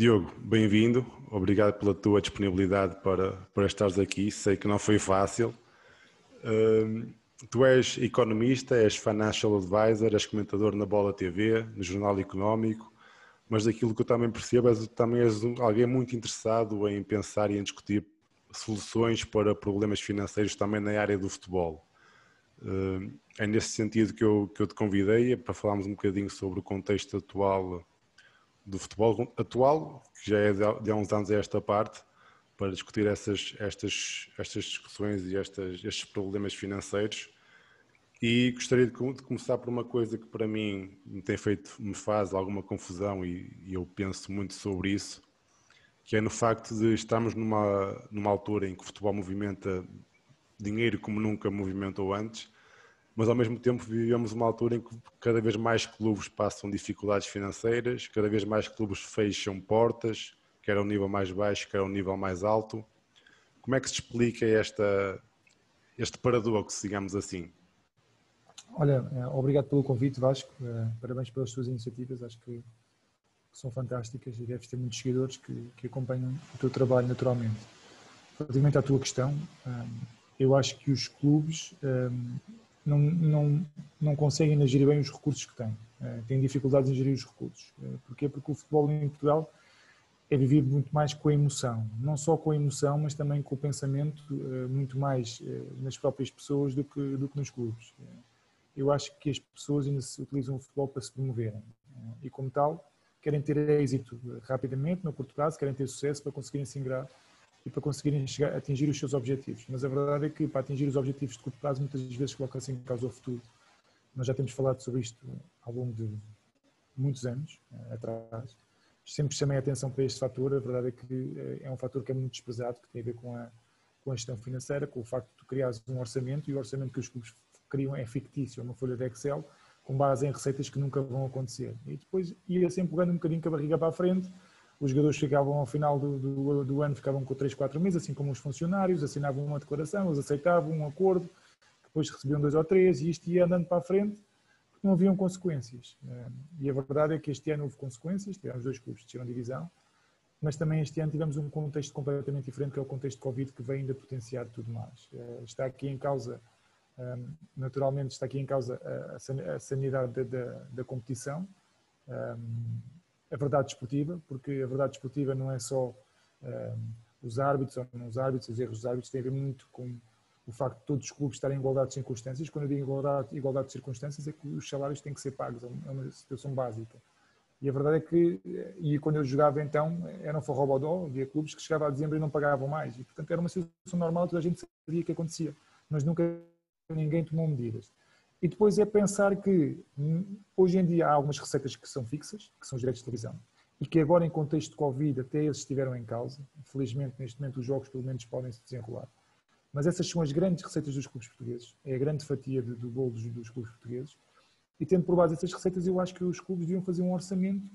Diogo, bem-vindo. Obrigado pela tua disponibilidade para, para estares aqui. Sei que não foi fácil. Uh, tu és economista, és financial advisor, és comentador na Bola TV, no Jornal Económico, mas daquilo que eu também percebo és também és alguém muito interessado em pensar e em discutir soluções para problemas financeiros também na área do futebol. Uh, é nesse sentido que eu, que eu te convidei para falarmos um bocadinho sobre o contexto atual do futebol atual, que já é de, há uns anos a esta parte, para discutir essas, estas, estas discussões e estas, estes problemas financeiros. E gostaria de, de, começar por uma coisa que para mim me tem feito, me faz alguma confusão e, e eu penso muito sobre isso, que é no facto de estarmos numa, numa altura em que o futebol movimenta dinheiro como nunca movimentou antes, mas ao mesmo tempo vivemos uma altura em que cada vez mais clubes passam dificuldades financeiras, cada vez mais clubes fecham portas, quer ao nível mais baixo, quer ao nível mais alto. Como é que se explica esta, este paradoxo, digamos assim? Olha, eh, obrigado pelo convite, Vasco. Eh, parabéns pelas tuas iniciativas, acho que são fantásticas e deves ter muitos seguidores que, que acompanham o teu trabalho naturalmente. Relativamente à tua questão, eh, eu acho que os clubes não, não, não conseguem gerir bem os recursos que têm. Uh, têm dificuldades em gerir os recursos. Uh, porquê? Porque o futebol em Portugal é vivido muito mais com a emoção. Não só com a emoção, mas também com o pensamento, uh, muito mais nas próprias pessoas do que, do que nos clubes. eu acho que as pessoas ainda se utilizam o futebol para se promoverem. e, como tal, querem ter êxito rapidamente, no curto prazo, querem ter sucesso para conseguirem se ingrar e para conseguirem chegar, atingir os seus objetivos. Mas a verdade é que para atingir os objetivos de curto prazo muitas vezes coloca-se em causa o futuro. Nós já temos falado sobre isto ao longo de muitos anos eh, atrás. Sempre chamei a atenção para este fator. A verdade é que eh, é um fator que é muito desprezado, que tem a ver com a, com a gestão financeira, com o facto de tu criares um orçamento e o orçamento que os clubes criam é fictício, é uma folha de Excel com base em receitas que nunca vão acontecer. E depois ia sempre pegando um bocadinho com a barriga para a frente os jogadores ficavam ao final do, do, do, ano, ficavam com 3, 4 meses, assim como os funcionários, assinavam uma declaração, eles aceitavam um acordo, depois recebiam dois ou três e isto ia andando para a frente, porque não haviam consequências. Eh, e a verdade é que este ano houve consequências, tivemos dois clubes de divisão, mas também este ano tivemos um contexto completamente diferente, que é o contexto de Covid, que vem ainda potenciar tudo mais. Eh, está aqui em causa, eh, naturalmente, está aqui em causa a sanidade da, da, da competição, a verdade desportiva, porque a verdade desportiva não é só um, ehm, os árbitros ou não os árbitros, os erros dos árbitros têm a ver muito com o facto de todos os clubes estarem em igualdade de circunstâncias. Quando eu digo igualdade, igualdade de circunstâncias, é que os salários têm que ser pagos, é uma situação básica. E a verdade é que, e quando eu jogava então, era um forrobodó, havia clubes que chegavam a dezembro e não pagavam mais. E, portanto, era uma situação normal, toda a gente sabia que acontecia. Mas nunca ninguém tomou medidas. E depois é pensar que hum, hoje em dia há algumas receitas que são fixas, que são os direitos de televisão, e que agora em contexto de Covid até esses estiveram em causa. Felizmente neste momento os jogos pelo menos podem se desenrolar. Mas essas são as grandes receitas dos clubes portugueses, é a grande fatia do bolo dos, dos, clubes portugueses. E tendo por base essas receitas, eu acho que os clubes deviam fazer um orçamento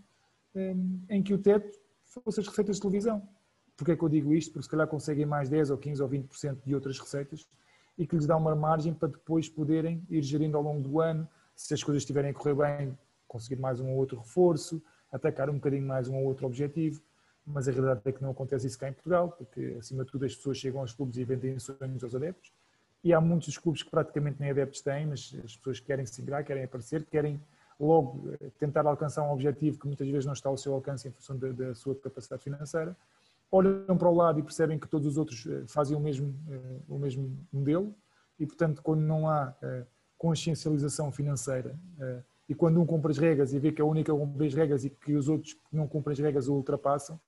um, em que o teto fosse as receitas de televisão. Porquê é que eu digo isto? Porque se calhar conseguem mais 10 ou 15 ou 20% de outras receitas e que lhes dá uma margem para depois poderem ir gerindo ao longo do ano, se as coisas estiverem a correr bem, conseguir mais um ou outro reforço, atacar um bocadinho mais um ou outro objetivo, mas a realidade é que não acontece isso cá em Portugal, porque acima de tudo as pessoas chegam aos clubes e vendem sonhos aos adeptos, e há muitos clubes que praticamente nem adeptos têm, mas as pessoas querem se ingrar, querem aparecer, querem logo eh, tentar alcançar um objetivo que muitas vezes não está ao seu alcance em função da, da sua capacidade financeira, olham para o lado e percebem que todos os outros eh, fazem o mesmo, eh, o mesmo modelo e, portanto, quando não há eh, consciencialização financeira e quando um cumpre as regras e vê que é a única que cumpre as regras e que os outros que não cumprem as regras o ultrapassam,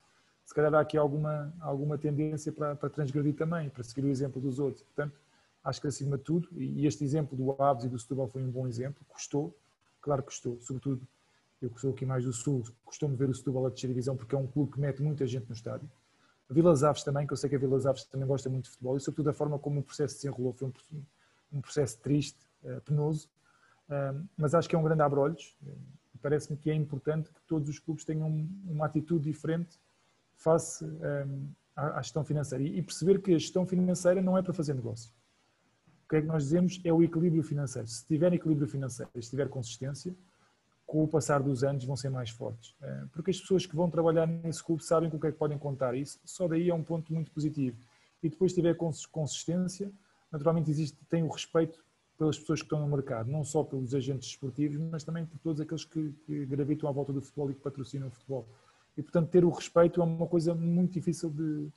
se calhar há aqui alguma, alguma tendência para, para transgredir também, para seguir o exemplo dos outros. Portanto, acho que acima de tudo, e este exemplo do Aves e do Setúbal foi um bom exemplo, custou, claro que custou, sobretudo eu que sou aqui mais do Sul, costumo ver o Setúbal a descer divisão porque é um clube que mete muita gente no estádio. Vilas Aves também, que eu sei que a Vilas Aves também gosta muito de futebol e sobretudo a forma como o processo se desenrolou foi um, um processo triste, uh, penoso, mas acho que é um grande abre-olhos. Parece-me que é importante que todos os clubes tenham uma atitude diferente face à, gestão financeira e perceber que a gestão financeira não é para fazer negócio. O que é que nós dizemos? É o equilíbrio financeiro. Se tiver equilíbrio financeiro, se tiver consistência, com o passar dos anos vão ser mais fortes. Eh, porque as pessoas que vão trabalhar nesse clube sabem com o que é que podem contar. Isso só daí é um ponto muito positivo. E depois tiver consistência, naturalmente existe, tem o respeito pelas pessoas que estão no mercado, não só pelos agentes esportivos, mas também por todos aqueles que, que gravitam à volta do futebol e que patrocinam o futebol. E portanto ter o respeito é uma coisa muito difícil de,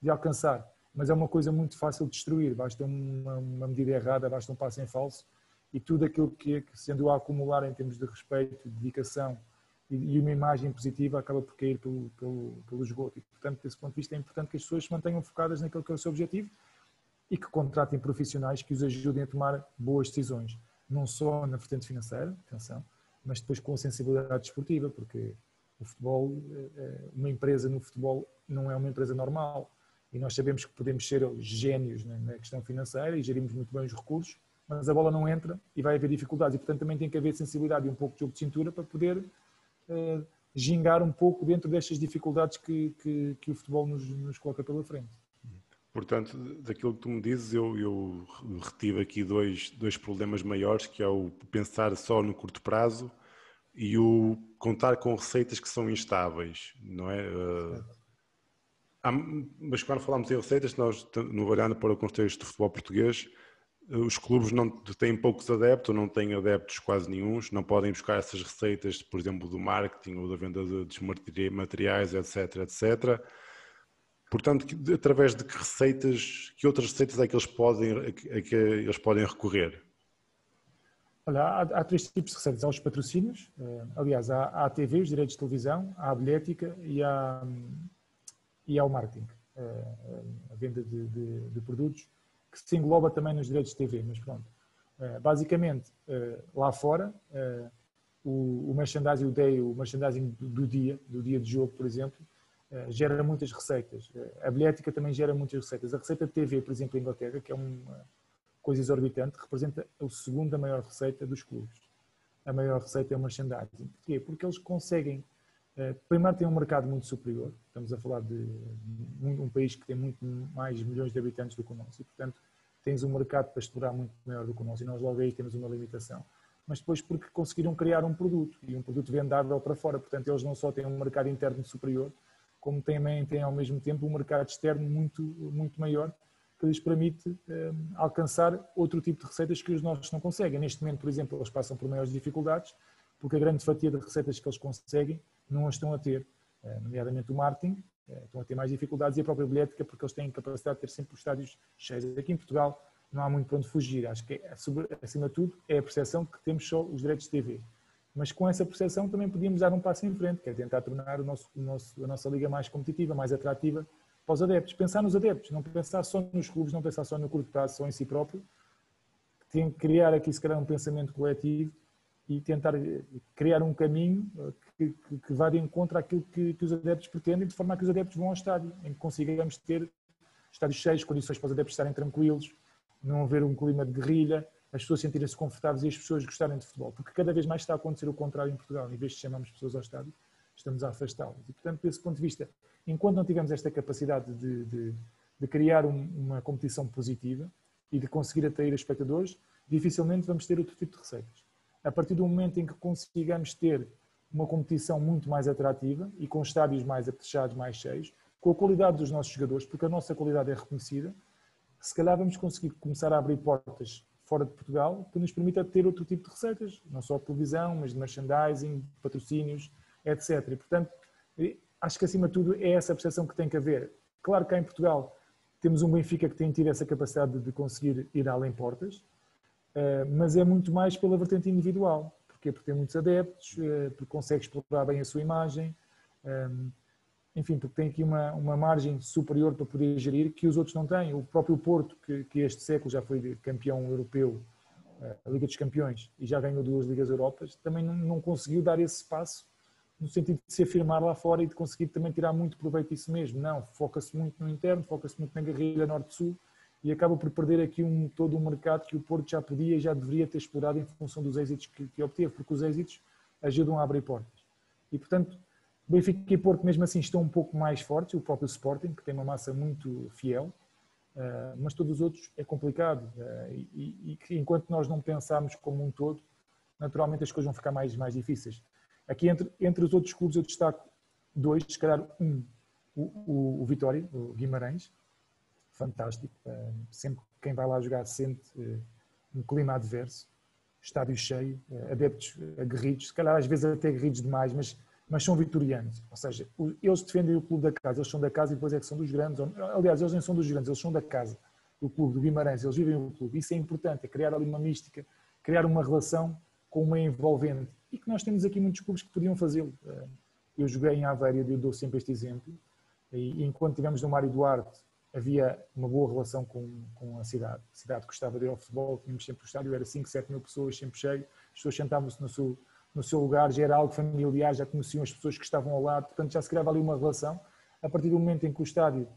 de alcançar, mas é uma coisa muito fácil de destruir. Basta uma, uma medida errada, basta um passo em falso e tudo aquilo que, que sendo a acumular em termos de respeito, de dedicação e, e, uma imagem positiva acaba por cair pelo, pelo, pelo esgoto. E, portanto, desse ponto de vista, é importante que as pessoas se mantenham focadas naquilo que é o seu objetivo e que contratem profissionais que os ajudem a tomar boas decisões, não só na vertente financeira, atenção, mas depois com a sensibilidade desportiva, porque o futebol, eh, eh, uma empresa no futebol não é uma empresa normal e nós sabemos que podemos ser gênios na questão financeira e gerimos muito bem os recursos, mas a bola não entra e vai haver dificuldades. E, portanto, também tem que haver sensibilidade e um pouco de jogo de cintura para poder uh, gingar um pouco dentro destas dificuldades que, que, que o futebol nos, nos, coloca pela frente. Portanto, daquilo que tu me dizes, eu, eu retive aqui dois, dois problemas maiores, que é o pensar só no curto prazo e o contar com receitas que são instáveis, não é? Uh, mas quando falamos em receitas, nós, no olhando para o contexto do futebol português, os clubes não têm poucos adeptos, não têm adeptos quase nenhums, não podem buscar essas receitas, por exemplo, do marketing ou da venda de materiais, etc, etc. Portanto, através de que receitas, que outras receitas é que eles podem, a que eles podem recorrer? Olha, há, há, três tipos de receitas. Há os patrocínios, eh, aliás, há, há a TV, os direitos de televisão, há a bilhética e há, e há o marketing, eh, a venda de, de, de produtos que se engloba também nos direitos de TV, mas pronto. Uh, basicamente, uh, lá fora, uh, o, merchandising, day, o merchandising do, dia, do dia de jogo, por exemplo, gera muitas receitas. a bilhética também gera muitas receitas. A receita de TV, por exemplo, em Inglaterra, que é uma coisa exorbitante, representa a segunda maior receita dos clubes. A maior receita é o merchandising. Porquê? Porque eles conseguem eh, primeiro tem um mercado muito superior, estamos a falar de um país que tem muito mais milhões de habitantes do que o nosso e, portanto, tens um mercado para explorar muito maior do que o nosso e nós logo aí temos uma limitação. Mas depois porque conseguiram criar um produto e um produto vendável para fora, portanto eles não só têm um mercado interno superior, como também têm ao mesmo tempo um mercado externo muito, muito maior que lhes permite eh, alcançar outro tipo de receitas que os nossos não conseguem. Neste momento, por exemplo, eles passam por maiores dificuldades porque a grande fatia de receitas que eles conseguem não as estão a ter, eh, nomeadamente o marketing, estão a ter mais dificuldades e a própria bilhética, porque eles têm capacidade de ter sempre os estádios cheios. Aqui em Portugal não há muito para onde fugir. Acho que, é, acima de tudo, é a percepção que temos só os direitos de TV. Mas com essa percepção também podíamos dar um passo em frente, que é tentar tornar o nosso, o nosso, a nossa liga mais competitiva, mais atrativa para os adeptos. Pensar nos adeptos, não pensar só nos clubes, não pensar só no curto prazo, só em si próprio. Tem que criar aqui, se calhar, um pensamento coletivo e tentar eh, criar um caminho eh, que, que, que vá de encontro àquilo que, que, os adeptos pretendem, de forma a que os adeptos vão ao estádio, em que consigamos ter estádios cheios, condições para os adeptos estarem tranquilos, não haver um clima de guerrilha, as pessoas sentirem-se confortáveis e as pessoas gostarem de futebol, porque cada vez mais está a acontecer o contrário em Portugal, em vez de chamarmos pessoas ao estádio, estamos a afastá-las. E, portanto, desse ponto de vista, enquanto não tivermos esta capacidade de, de, de criar um, uma competição positiva e de conseguir atrair espectadores, dificilmente vamos ter outro tipo de receitas. A partir do momento em que consigamos ter uma competição muito mais atrativa e com estádios mais apetechados, mais cheios, com a qualidade dos nossos jogadores, porque a nossa qualidade é reconhecida, se calhar vamos conseguir começar a abrir portas fora de Portugal que nos permita ter outro tipo de receitas, não só televisão, mas de merchandising, patrocínios, etc. E, portanto, acho que acima de tudo é essa percepção que tem que haver. Claro que cá em Portugal temos um Benfica que tem tido essa capacidade de conseguir ir além portas, eh, mas é muito mais pela vertente individual. Porque tem muitos adeptos, eh, porque consegue explorar bem a sua imagem, ehm, enfim, porque tem aqui uma, uma margem superior para poder gerir que os outros não têm. O próprio Porto, que, que este século já foi campeão europeu, eh, a Liga dos Campeões, e já ganhou duas Ligas Europas, também não, não conseguiu dar esse passo no sentido de se afirmar lá fora e de conseguir também tirar muito proveito disso mesmo. Não, foca-se muito no interno, foca-se muito na guerrilha norte-sul e acaba por perder aqui um, todo um mercado que o Porto já podia e já deveria ter explorado em função dos êxitos que, que obteve, porque os êxitos ajudam a abrir portas. E, portanto, Benfica e Porto, mesmo assim, estão um pouco mais fortes, o próprio Sporting, que tem uma massa muito fiel, uh, mas todos os outros é complicado. Uh, e, e, que enquanto nós não pensarmos como um todo, naturalmente as coisas vão ficar mais, mais difíceis. Aqui entre, entre os outros clubes eu destaco dois, se calhar um, o, o, o Vitória, o Guimarães, fantástico, sempre quem vai lá jogar sente uh, um clima adverso, estádio cheio, uh, adeptos aguerridos, se calhar às vezes até aguerridos demais, mas, mas são vitorianos, ou seja, eles defendem o clube da casa, eles são da casa e depois é que são dos grandes, aliás, eles nem são dos grandes, eles são da casa, do clube, do Guimarães, eles vivem o clube, isso é importante, é criar ali uma mística, criar uma relação com uma envolvente, e que nós temos aqui muitos clubes que podiam fazê-lo. Eu joguei em Aveiro e eu dou sempre este exemplo, e enquanto tivemos no Mário Duarte, havia uma boa relação com, com a cidade. A cidade gostava de ir ao futebol, tínhamos sempre o estádio, era 5, 7 mil pessoas, sempre cheio, as pessoas sentavam-se no seu, no seu lugar, já era algo familiar, já conheciam as pessoas que estavam ao lado, portanto já se criava ali uma relação. A partir do momento em que o estádio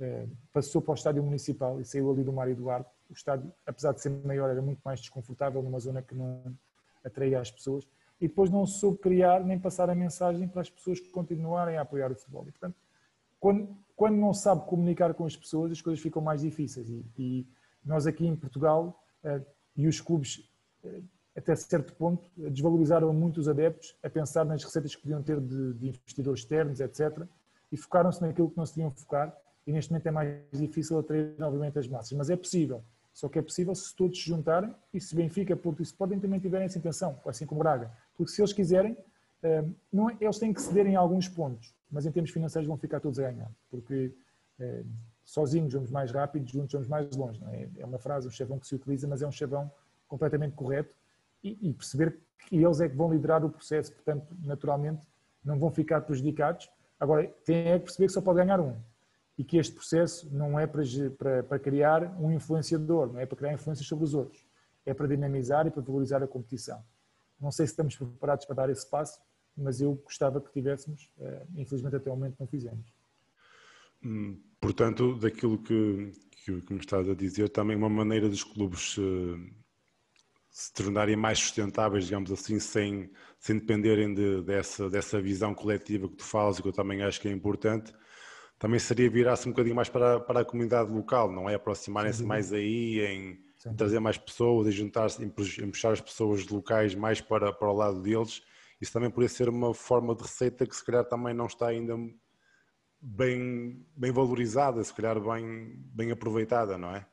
eh, passou para o estádio municipal e saiu ali do Mário Duarte, o estádio, apesar de ser maior, era muito mais desconfortável, numa zona que não atraía as pessoas, e depois não soube criar nem passar a mensagem para as pessoas continuarem a apoiar o futebol. E, portanto, quando, quando não sabe comunicar com as pessoas, as coisas ficam mais difíceis. E, e nós aqui em Portugal, uh, e os clubes, uh, até certo ponto, desvalorizaram muito os adeptos a pensar nas receitas que podiam ter de, de investidores externos, etc. E focaram-se naquilo que não se tinham focar. E neste momento é mais difícil atrair novamente as massas. Mas é possível. Só que é possível se todos se juntarem e se Benfica, Porto e Sporting também tiverem essa intenção, assim como Braga. Porque se eles quiserem, não é, eles têm que ceder em alguns pontos mas em termos financeiros vão ficar todos a ganhar, porque é, sozinhos vamos mais rápido, juntos vamos mais longe. É? é? uma frase, um chavão que se utiliza, mas é um chavão completamente correto e, e, perceber que eles é que vão liderar o processo, portanto, naturalmente, não vão ficar prejudicados. Agora, tem é que perceber que só pode ganhar um e que este processo não é para, para, para criar um influenciador, não é para criar influências sobre os outros, é para dinamizar e para valorizar a competição. Não sei se estamos preparados para dar esse passo, mas eu gostava que tivéssemos, eh, infelizmente até o momento não fizemos. Hum, portanto, daquilo que, que, que me estás a dizer, também uma maneira dos clubes uh, se tornarem mais sustentáveis, digamos assim, sem, sem dependerem de, dessa, dessa visão coletiva que tu falas e que eu também acho que é importante, também seria virar-se um bocadinho mais para, para a comunidade local, não é? Aproximarem-se mais aí, em, em trazer mais pessoas, em juntar-se, em, em puxar as pessoas locais mais para, para o lado deles isso também poderia ser uma forma de receita que se calhar também não está ainda bem, bem valorizada, se calhar bem, bem aproveitada, não é?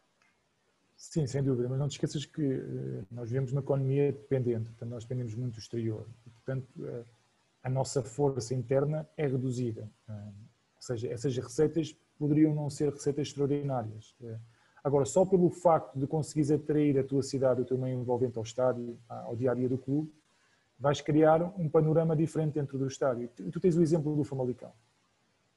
Sim, sem dúvida, mas não te esqueças que uh, nós vivemos uma economia dependente, portanto nós dependemos muito do exterior, portanto uh, a nossa força interna é reduzida, uh, ou seja, essas receitas poderiam não ser receitas extraordinárias. Agora, só pelo facto de conseguires atrair a tua cidade, o teu meio envolvente ao estádio, ao dia a dia do clube, vais criar um panorama diferente dentro do estádio. Tu tens o exemplo do Famalicão.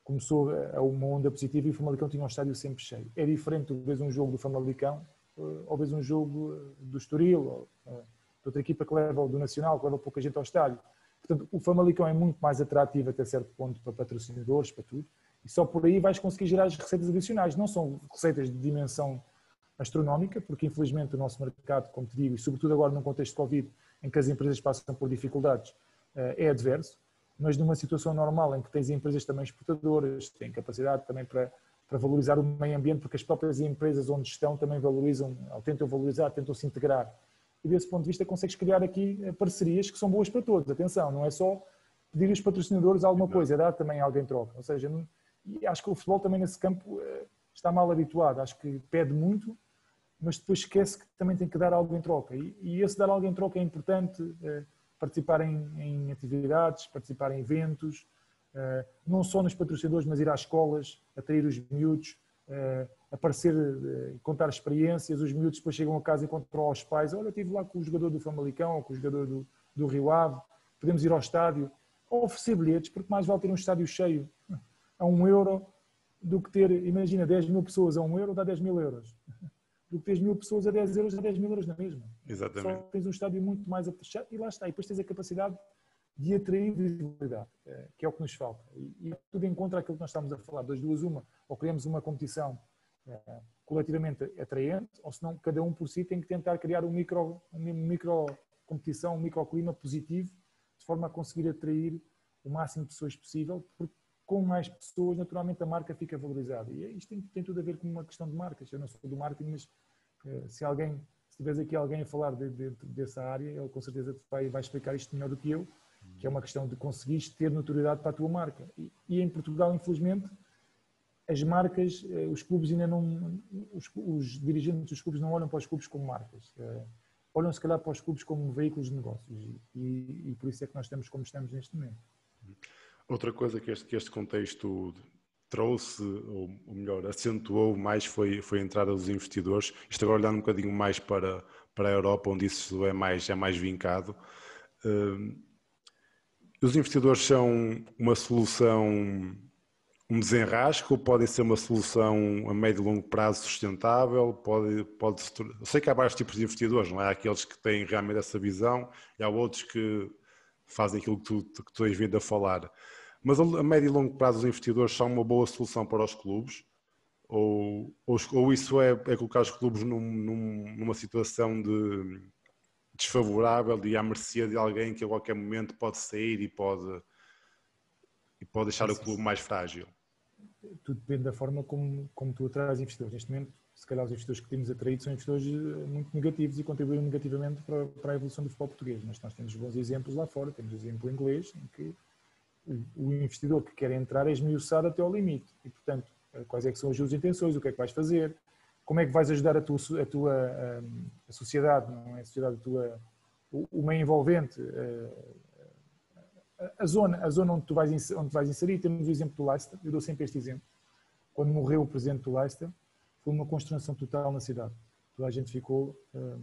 Começou a uma onda positiva e o Famalicão tinha um estádio sempre cheio. É diferente, tu vês um jogo do Famalicão eh, ou vês um jogo eh, do Estoril ou eh, de outra equipa que leva, do Nacional, que leva pouca gente ao estádio. Portanto, o Famalicão é muito mais atrativo até certo ponto para patrocinadores, para tudo. E só por aí vais conseguir gerar as receitas adicionais. Não são receitas de dimensão astronómica, porque infelizmente o nosso mercado, como te digo, e sobretudo agora num contexto de Covid, em que as empresas passam por dificuldades, eh, é adverso, mas numa situação normal em que tens empresas também exportadoras, têm capacidade também para, para valorizar o meio ambiente, porque as próprias empresas onde estão também valorizam, ou tentam valorizar, tentam se integrar. E desse ponto de vista consegues criar aqui eh, parcerias que são boas para todos. Atenção, não é só pedir aos patrocinadores alguma coisa, é dar também alguém troca. Ou seja, e acho que o futebol também nesse campo eh, está mal habituado. Acho que pede muito mas depois esquece que também tem que dar algo em troca. E, e esse dar algo em troca é importante, é, participar em, em, atividades, participar em eventos, é, não só nos patrocinadores, mas ir às escolas, atrair os miúdos, é, aparecer, contar experiências, os miúdos depois chegam a casa e contam aos pais, olha, estive lá com o jogador do Famalicão, ou com o jogador do, do Rio Ave, podemos ir ao estádio, ou oferecer bilhetes, porque mais vale ter um estádio cheio a um euro do que ter, imagina, 10 mil pessoas a um euro dá 10 mil euros do que tens mil pessoas a 10 euros a 10 mil euros na mesma. Exatamente. Só tens um estádio muito mais fechado e lá está. E depois tens a capacidade de atrair visibilidade, eh, que é o que nos falta. E, tudo encontra aquilo que nós estamos a falar. Das duas, uma, ou criamos uma competição eh, coletivamente atraente, ou senão cada um por si tem que tentar criar um micro, uma micro competição, um microclima positivo, de forma a conseguir atrair o máximo de pessoas possível, porque com mais pessoas, naturalmente a marca fica valorizada. E isto tem, tem, tudo a ver com uma questão de marcas. Eu não sou do marketing, mas uh, se alguém se tiveres aqui alguém a falar de, de, dessa área, ele com certeza vai, vai explicar isto melhor do que eu, que é uma questão de conseguires ter notoriedade para a tua marca. E, e em Portugal, infelizmente, as marcas, eh, os clubes ainda não, os, os, dirigentes dos clubes não olham para os clubes como marcas. Eh, olham se calhar para os clubes como veículos de negócios e, e por isso é que nós estamos como estamos neste momento. Outra coisa que este, que este contexto trouxe, ou, ou melhor, acentuou mais foi, foi a entrada dos investidores. Isto agora olhando um bocadinho mais para, para a Europa, onde isso é mais, é mais vincado. Uh, os investidores são uma solução, um desenrasco, podem ser uma solução a médio e longo prazo sustentável? Pode, pode Eu sei que há vários tipos de investidores, não é? Há aqueles que têm realmente essa visão e há outros que fazem aquilo que tu, que tu tens vindo a falar. Mas a médio e longo prazo os investidores são uma boa solução para os clubes? Ou, ou, ou isso é, é, colocar os clubes num, num, numa situação de desfavorável e à mercê de alguém que a qualquer momento pode sair e pode, e pode deixar o clube mais frágil? Tudo depende da forma como, como tu atrás investidores. Neste momento, se calhar os investidores que temos atraído são investidores eh, muito negativos e contribuíram negativamente para, para a evolução do futebol português. Mas nós temos bons exemplos lá fora. Temos o exemplo inglês, em que o investidor que quer entrar é esmiuçado até ao limite. E, portanto, eh, quais é que são as suas intenções, o que é que vais fazer, como é que vais ajudar a tua, a tua a, a sociedade, não é a sociedade, a tua, o, meio envolvente, a, eh, a, zona, a zona onde tu vais, onde vais inserir. Temos o exemplo do Leicester, eu dou sempre este exemplo. Quando morreu o presidente do Leicester, foi uma consternação total na cidade. Toda a gente ficou eh,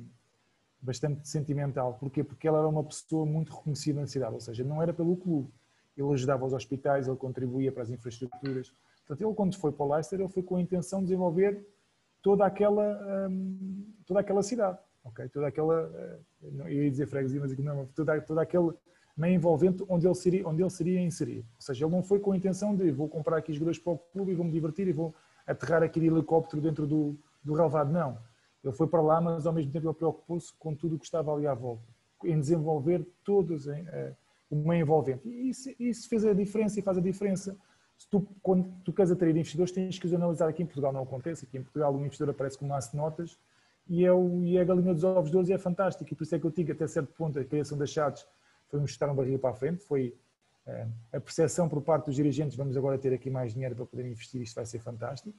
bastante sentimental. Porquê? Porque ela era uma pessoa muito reconhecida na cidade, ou seja, não era pelo clube, ele ajudava os hospitais, ele contribuía para as infraestruturas. Portanto, ele quando foi para o Leicester, ele foi com a intenção de desenvolver toda aquela, hum, toda aquela cidade, ok? Toda aquela, uh, não ia dizer freguesia, mas não, toda, toda aquele meio envolvente onde ele, seria, onde ele seria inserido. Ou seja, ele não foi com a intenção de vou comprar aqui jogadores para o clube e vou-me divertir e vou aterrar aqui de helicóptero dentro do, do relevado. Não. Ele foi para lá, mas ao mesmo tempo ele preocupou-se com tudo o que estava ali à volta, em desenvolver todos, em, meio envolvente. E isso, isso, fez a diferença e faz a diferença. Se tu, quando tu queres atrair investidores, tens que os analisar aqui em Portugal. Não acontece. Aqui em Portugal, um investidor aparece com um de notas e é, o, e é a galinha dos ovos de hoje é fantástico. E por isso é que eu digo, até certo ponto, a criação das chaves foi um chutar um barriga para a frente, foi é, a percepção por parte dos dirigentes, vamos agora ter aqui mais dinheiro para poder investir, isto vai ser fantástico.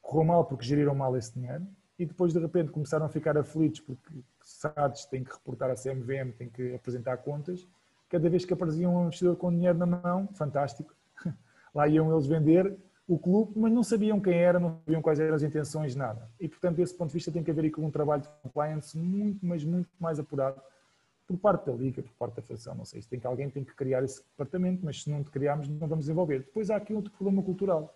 Correu mal porque geriram mal esse dinheiro e depois de repente começaram a ficar aflitos porque SADs têm que reportar a CMVM, têm que apresentar contas cada vez que aparecia um investidor com dinheiro na mão, fantástico, lá iam eles vender o clube, mas não sabiam quem era, não sabiam quais eram as intenções, nada. E, portanto, desse ponto de vista, tem que haver aqui um trabalho de compliance muito, mas muito mais apurado por parte da Liga, por parte da Federação, não sei, se tem que alguém tem que criar esse departamento, mas se não criarmos, não vamos desenvolver. Depois há aqui outro problema cultural,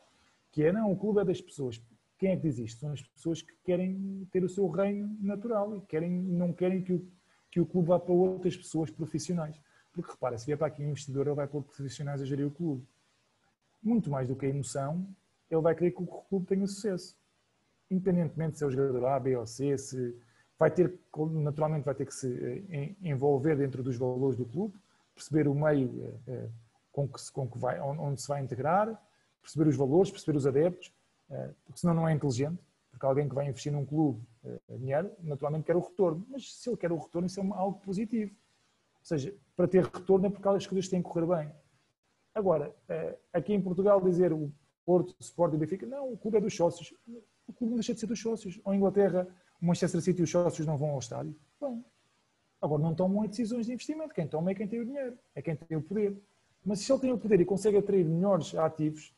que é, não, o clube é das pessoas. Quem é que diz isto? São as pessoas que querem ter o seu reino natural e querem, não querem que o, que o clube vá para outras pessoas profissionais. Porque repara, se vier para aqui um investidor, ele vai pôr profissionais a gerir o clube. Muito mais do que a emoção, ele vai querer que o clube tenha sucesso. Independentemente de ser o jogador A, B ou C, se vai ter, naturalmente vai ter que se eh, envolver dentro dos valores do clube, perceber o meio eh, eh, com que, se, com que vai, onde se vai integrar, perceber os valores, perceber os adeptos, porque senão não é inteligente, porque alguém que vai investir num clube dinheiro, naturalmente quer o retorno, mas se ele quer o retorno, isso é algo positivo. Ou seja, para ter retorno é porque as coisas têm que correr bem. Agora, eh, aqui em Portugal dizer o Porto, o Sport o Benfica, não, o clube é dos sócios. O clube não deixa de ser dos sócios. Ou em Inglaterra, o Manchester City e os sócios não vão ao estádio. Bem, agora não tomam decisões de investimento. Quem toma é quem tem o dinheiro, é quem tem o poder. Mas se ele tem o poder e consegue atrair melhores ativos,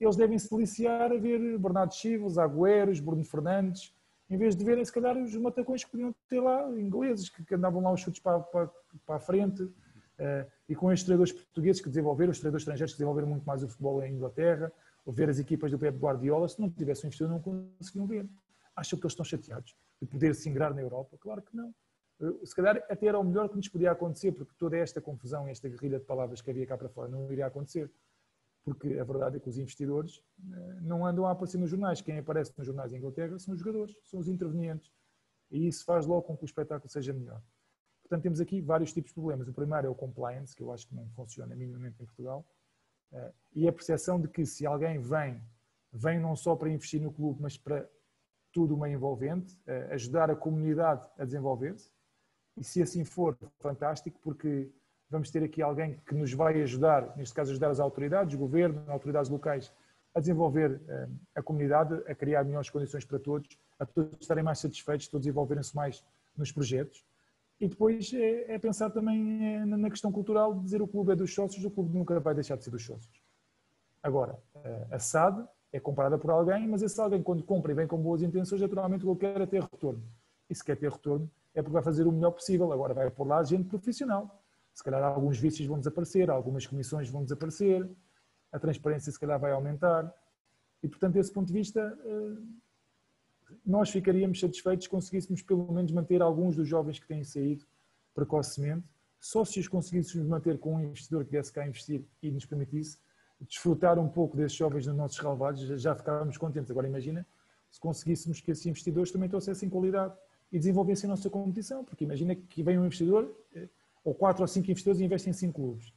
eles devem se deliciar a ver Bernardo Chivas, Agüeros, Bruno Fernandes, em vez de verem, se calhar, os matacões que podiam ter lá, ingleses, que, andavam lá os chutes para, para, para a frente, uh, e com estes treinadores portugueses que desenvolveram, os treinadores estrangeiros que desenvolveram muito mais o futebol em Inglaterra, ou ver as equipas do Pep Guardiola, se não tivessem investido, não conseguiam ver. Acham que eles estão chateados de poder se ingrar na Europa? Claro que não. Uh, se calhar até era o melhor que nos podia acontecer, porque toda esta confusão, esta guerrilha de palavras que havia cá para fora não iria acontecer porque a verdade é que os investidores eh, não andam a aparecer nos jornais. Quem aparece nos jornais em Inglaterra são os jogadores, são os intervenientes. E isso faz logo com que o espetáculo seja melhor. Portanto, temos aqui vários tipos de problemas. O primeiro é o compliance, que eu acho que não funciona minimamente em Portugal. Eh, e a percepção de que se alguém vem, vem não só para investir no clube, mas para tudo uma envolvente, ajudar a comunidade a desenvolver-se. E se assim for, fantástico, porque vamos ter aqui alguém que nos vai ajudar, neste caso ajudar as autoridades, o governo, as autoridades locais, a desenvolver a comunidade, a criar melhores condições para todos, a todos estarem mais satisfeitos, todos envolverem-se mais nos projetos. E depois é, é pensar também é, na questão cultural, de dizer o clube é dos sócios, o clube nunca vai deixar de ser dos sócios. Agora, a SAD é comprada por alguém, mas esse alguém, quando compra e vem com boas intenções, naturalmente o que quer é ter retorno. E se quer ter retorno, é porque vai fazer o melhor possível. Agora vai pôr lá gente profissional. Se calhar alguns vícios vão desaparecer, algumas comissões vão desaparecer, a transparência se calhar vai aumentar. E, portanto, desse ponto de vista, eh, nós ficaríamos satisfeitos se conseguíssemos pelo menos manter alguns dos jovens que têm saído precocemente, só se os conseguíssemos manter com um investidor que viesse cá investir e nos permitisse desfrutar um pouco desses jovens nos nossos relevados, já ficávamos contentes. Agora imagina se conseguíssemos que esses investidores também trouxessem qualidade e desenvolvessem a nossa competição, porque imagina que vem um investidor, eh, ou quatro ou cinco investidores e investem em cinco clubes.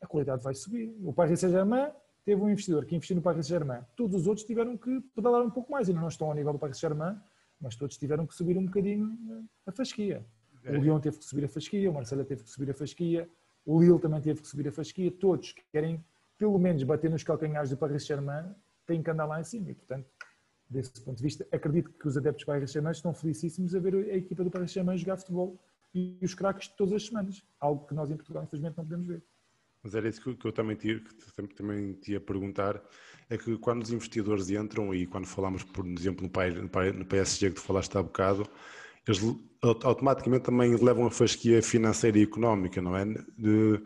A qualidade vai subir. O Paris Saint-Germain teve um investidor que investiu no Paris Saint-Germain. Todos os outros tiveram que pedalar um pouco mais, ainda não estão ao nível do Paris Saint-Germain, mas todos tiveram que subir um bocadinho eh, a fasquia. O Lyon teve que subir a fasquia, o Marcelo teve que subir a fasquia, o Lille também teve que subir a fasquia, todos que querem pelo menos bater nos calcanhares do Paris Saint-Germain, tem que andar lá em cima. E, portanto, desse ponto de vista, acredito que os adeptos do Paris Saint-Germain estão felicíssimos a ver a equipa do Paris Saint-Germain jogar futebol e os craques de todas as semanas. Algo que nós em Portugal, infelizmente, não podemos ver. Mas era isso que eu também tinha, que também tinha a perguntar, é que quando os investidores entram, e quando falamos, por exemplo, no PSG que tu falaste há bocado, eles automaticamente também levam a fasquia financeira e económica, não é? De,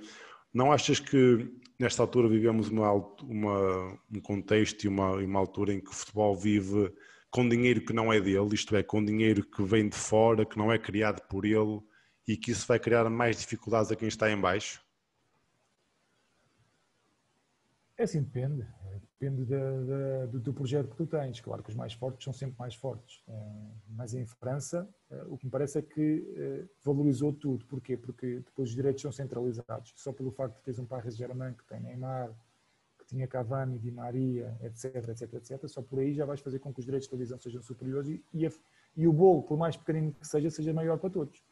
não achas que nesta altura vivemos uma, uma, um contexto e uma, uma altura em que o futebol vive com dinheiro que não é dele, isto é, com dinheiro que vem de fora, que não é criado por ele e que isso vai criar mais dificuldades a quem está em baixo? É assim, depende depende do, do, projeto que tu tens. Claro que os mais fortes são sempre mais fortes. Eh, mas em França, eh, o que me parece é que eh, valorizou tudo. Porquê? Porque depois os direitos são centralizados. Só pelo facto de teres um Paris Germain que tem Neymar, que tinha Cavani, Di Maria, etc, etc, etc, só por aí já vais fazer com que os direitos de televisão sejam superiores e, e, a, e o bolo, por mais pequenino que seja, seja maior para todos.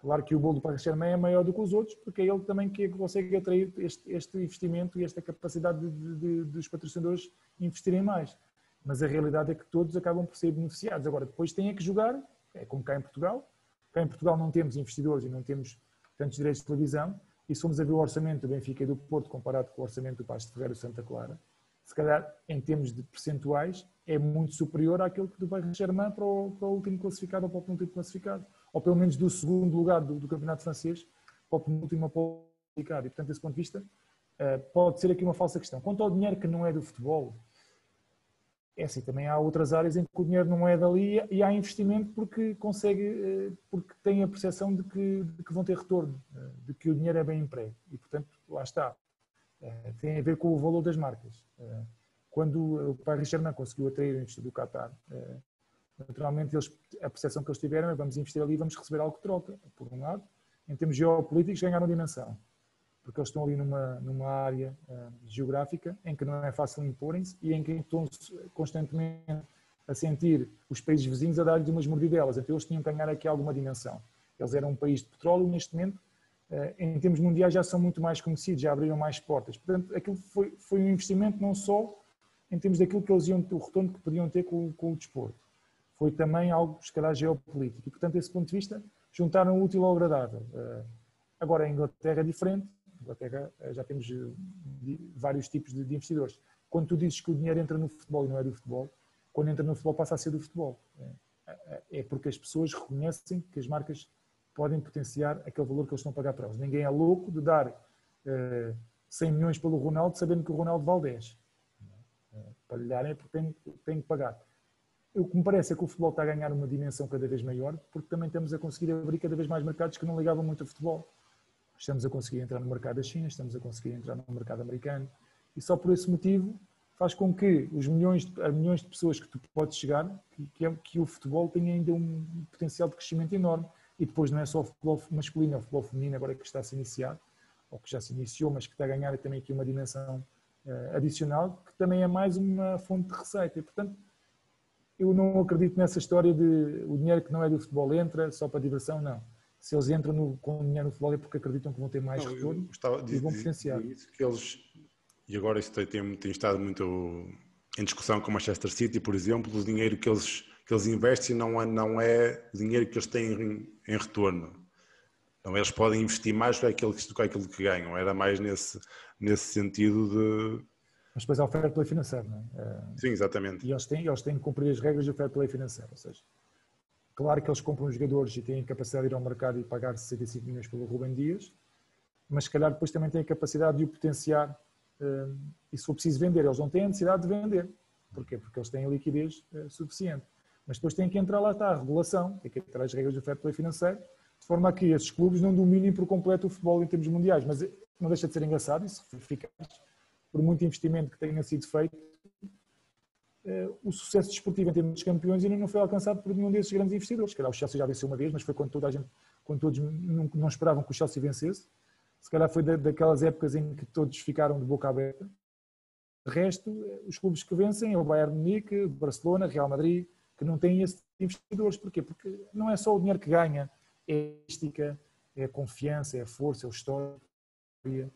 Claro que o bolo do Paris Saint-Germain é maior do que os outros, porque é ele também que consegue atrair este, este investimento e esta capacidade de, de, dos patrocinadores investirem mais. Mas a realidade é que todos acabam por ser beneficiados. Agora, depois têm é que jogar, é como cá em Portugal. Cá em Portugal não temos investidores e não temos tantos direitos de televisão. E se formos a ver o orçamento do Benfica e do Porto comparado com o orçamento do Pasto de Ferreira e Santa Clara, se calhar, em termos de percentuais, é muito superior àquele do Paris Saint-Germain para, para o último classificado ou para o penúltimo classificado ou pelo menos do segundo lugar do, do campeonato francês para o penúltimo a. E, portanto, desse ponto de vista, uh, pode ser aqui uma falsa questão. Quanto ao dinheiro que não é do futebol, é assim, também há outras áreas em que o dinheiro não é dali e há investimento porque consegue, uh, porque tem a percepção de que, de que vão ter retorno, uh, de que o dinheiro é bem emprego. E, portanto, lá está. tem a ver com o valor das marcas. quando o Paris Saint-Germain conseguiu atrair o investidor do Qatar, Naturalmente, eles, a percepção que eles tiveram é vamos investir ali e vamos receber algo que troca. Por um lado, em termos geopolíticos, ganharam dimensão, porque eles estão ali numa, numa área uh, geográfica em que não é fácil imporem-se e em que estão constantemente a sentir os países vizinhos a dar-lhes umas mordidelas. Então, eles tinham que ganhar aqui alguma dimensão. Eles eram um país de petróleo, neste momento, uh, em termos mundiais, já são muito mais conhecidos, já abriram mais portas. Portanto, aquilo foi, foi um investimento não só em termos daquilo que eles iam, o retorno que podiam ter com, com o desporto foi também algo, se calhar, geopolítico. E, portanto, desse ponto de vista, juntaram o útil ao agradável. Eh, agora, a Inglaterra é diferente. A Inglaterra eh, já temos eh, vários tipos de investidores. Quando tu dizes que o dinheiro entra no futebol e não é do futebol, quando entra no futebol passa a ser do futebol. É porque as pessoas reconhecem que as marcas podem potenciar aquele valor que eles estão a pagar para eles. Ninguém é louco de dar 100 milhões pelo Ronaldo sabendo que o Ronaldo vale 10. Para lhe darem é porque tem, tem que pagar o que me parece é que o futebol está a ganhar uma dimensão cada vez maior, porque também estamos a conseguir abrir cada vez mais mercados que não ligavam muito ao futebol. Estamos a conseguir entrar no mercado da China, estamos a conseguir entrar no mercado americano, e só por esse motivo faz com que os milhões de, milhões de pessoas que tu podes chegar, que, é, que o futebol tenha ainda um potencial de crescimento enorme. E depois não é só o futebol masculino, é o futebol feminino agora que está a se iniciar, ou que já se iniciou, mas que está a ganhar também aqui uma dimensão uh, adicional, que também é mais uma fonte de receita. E, portanto, eu não acredito nessa história de o dinheiro que não é do futebol entra só para diversão, não. Se eles entram no, com dinheiro no futebol é porque acreditam que vão ter mais não, retorno e vão potenciar. Isso que eles, e agora isso tem, tem, tem estado muito em discussão com o Manchester City, por exemplo, o dinheiro que eles, que eles investem não é, não é dinheiro que eles têm em, em retorno. Então eles podem investir mais do que aquilo, do que, aquilo que ganham. Era mais nesse, nesse sentido de. Mas depois há o fair play financeiro, não é? é? Sim, exatamente. E eles têm, eles têm que cumprir as regras do fair play financeiro. Ou seja, claro que eles compram jogadores e têm a capacidade de ir ao mercado e pagar 65 milhões pelo Rubem Dias, mas se calhar depois também têm a capacidade de o potenciar uh, e se for preciso vender, eles não têm a necessidade de vender. Porquê? Porque eles têm liquidez uh, suficiente. Mas depois tem que entrar lá está a regulação, tem que entrar as regras do fair play financeiro, de forma a que esses clubes não dominem por completo o futebol em termos mundiais. Mas eh, não deixa de ser engraçado, isso eficaz, por muito investimento que tenha sido feito, uh, o sucesso desportivo em termos de campeões ainda não foi alcançado por nenhum desses grandes investidores. Se calhar o Chelsea já venceu uma vez, mas foi quando toda a gente, quando todos não, não esperavam que o Chelsea vencesse. Se calhar foi da, daquelas épocas em que todos ficaram de boca aberta. De resto, os clubes que vencem é o Bayern Munique, Barcelona, Real Madrid, que não têm esses investidores. Porquê? Porque não é só o dinheiro que ganha, é a estica, é a confiança, é a força, é a história.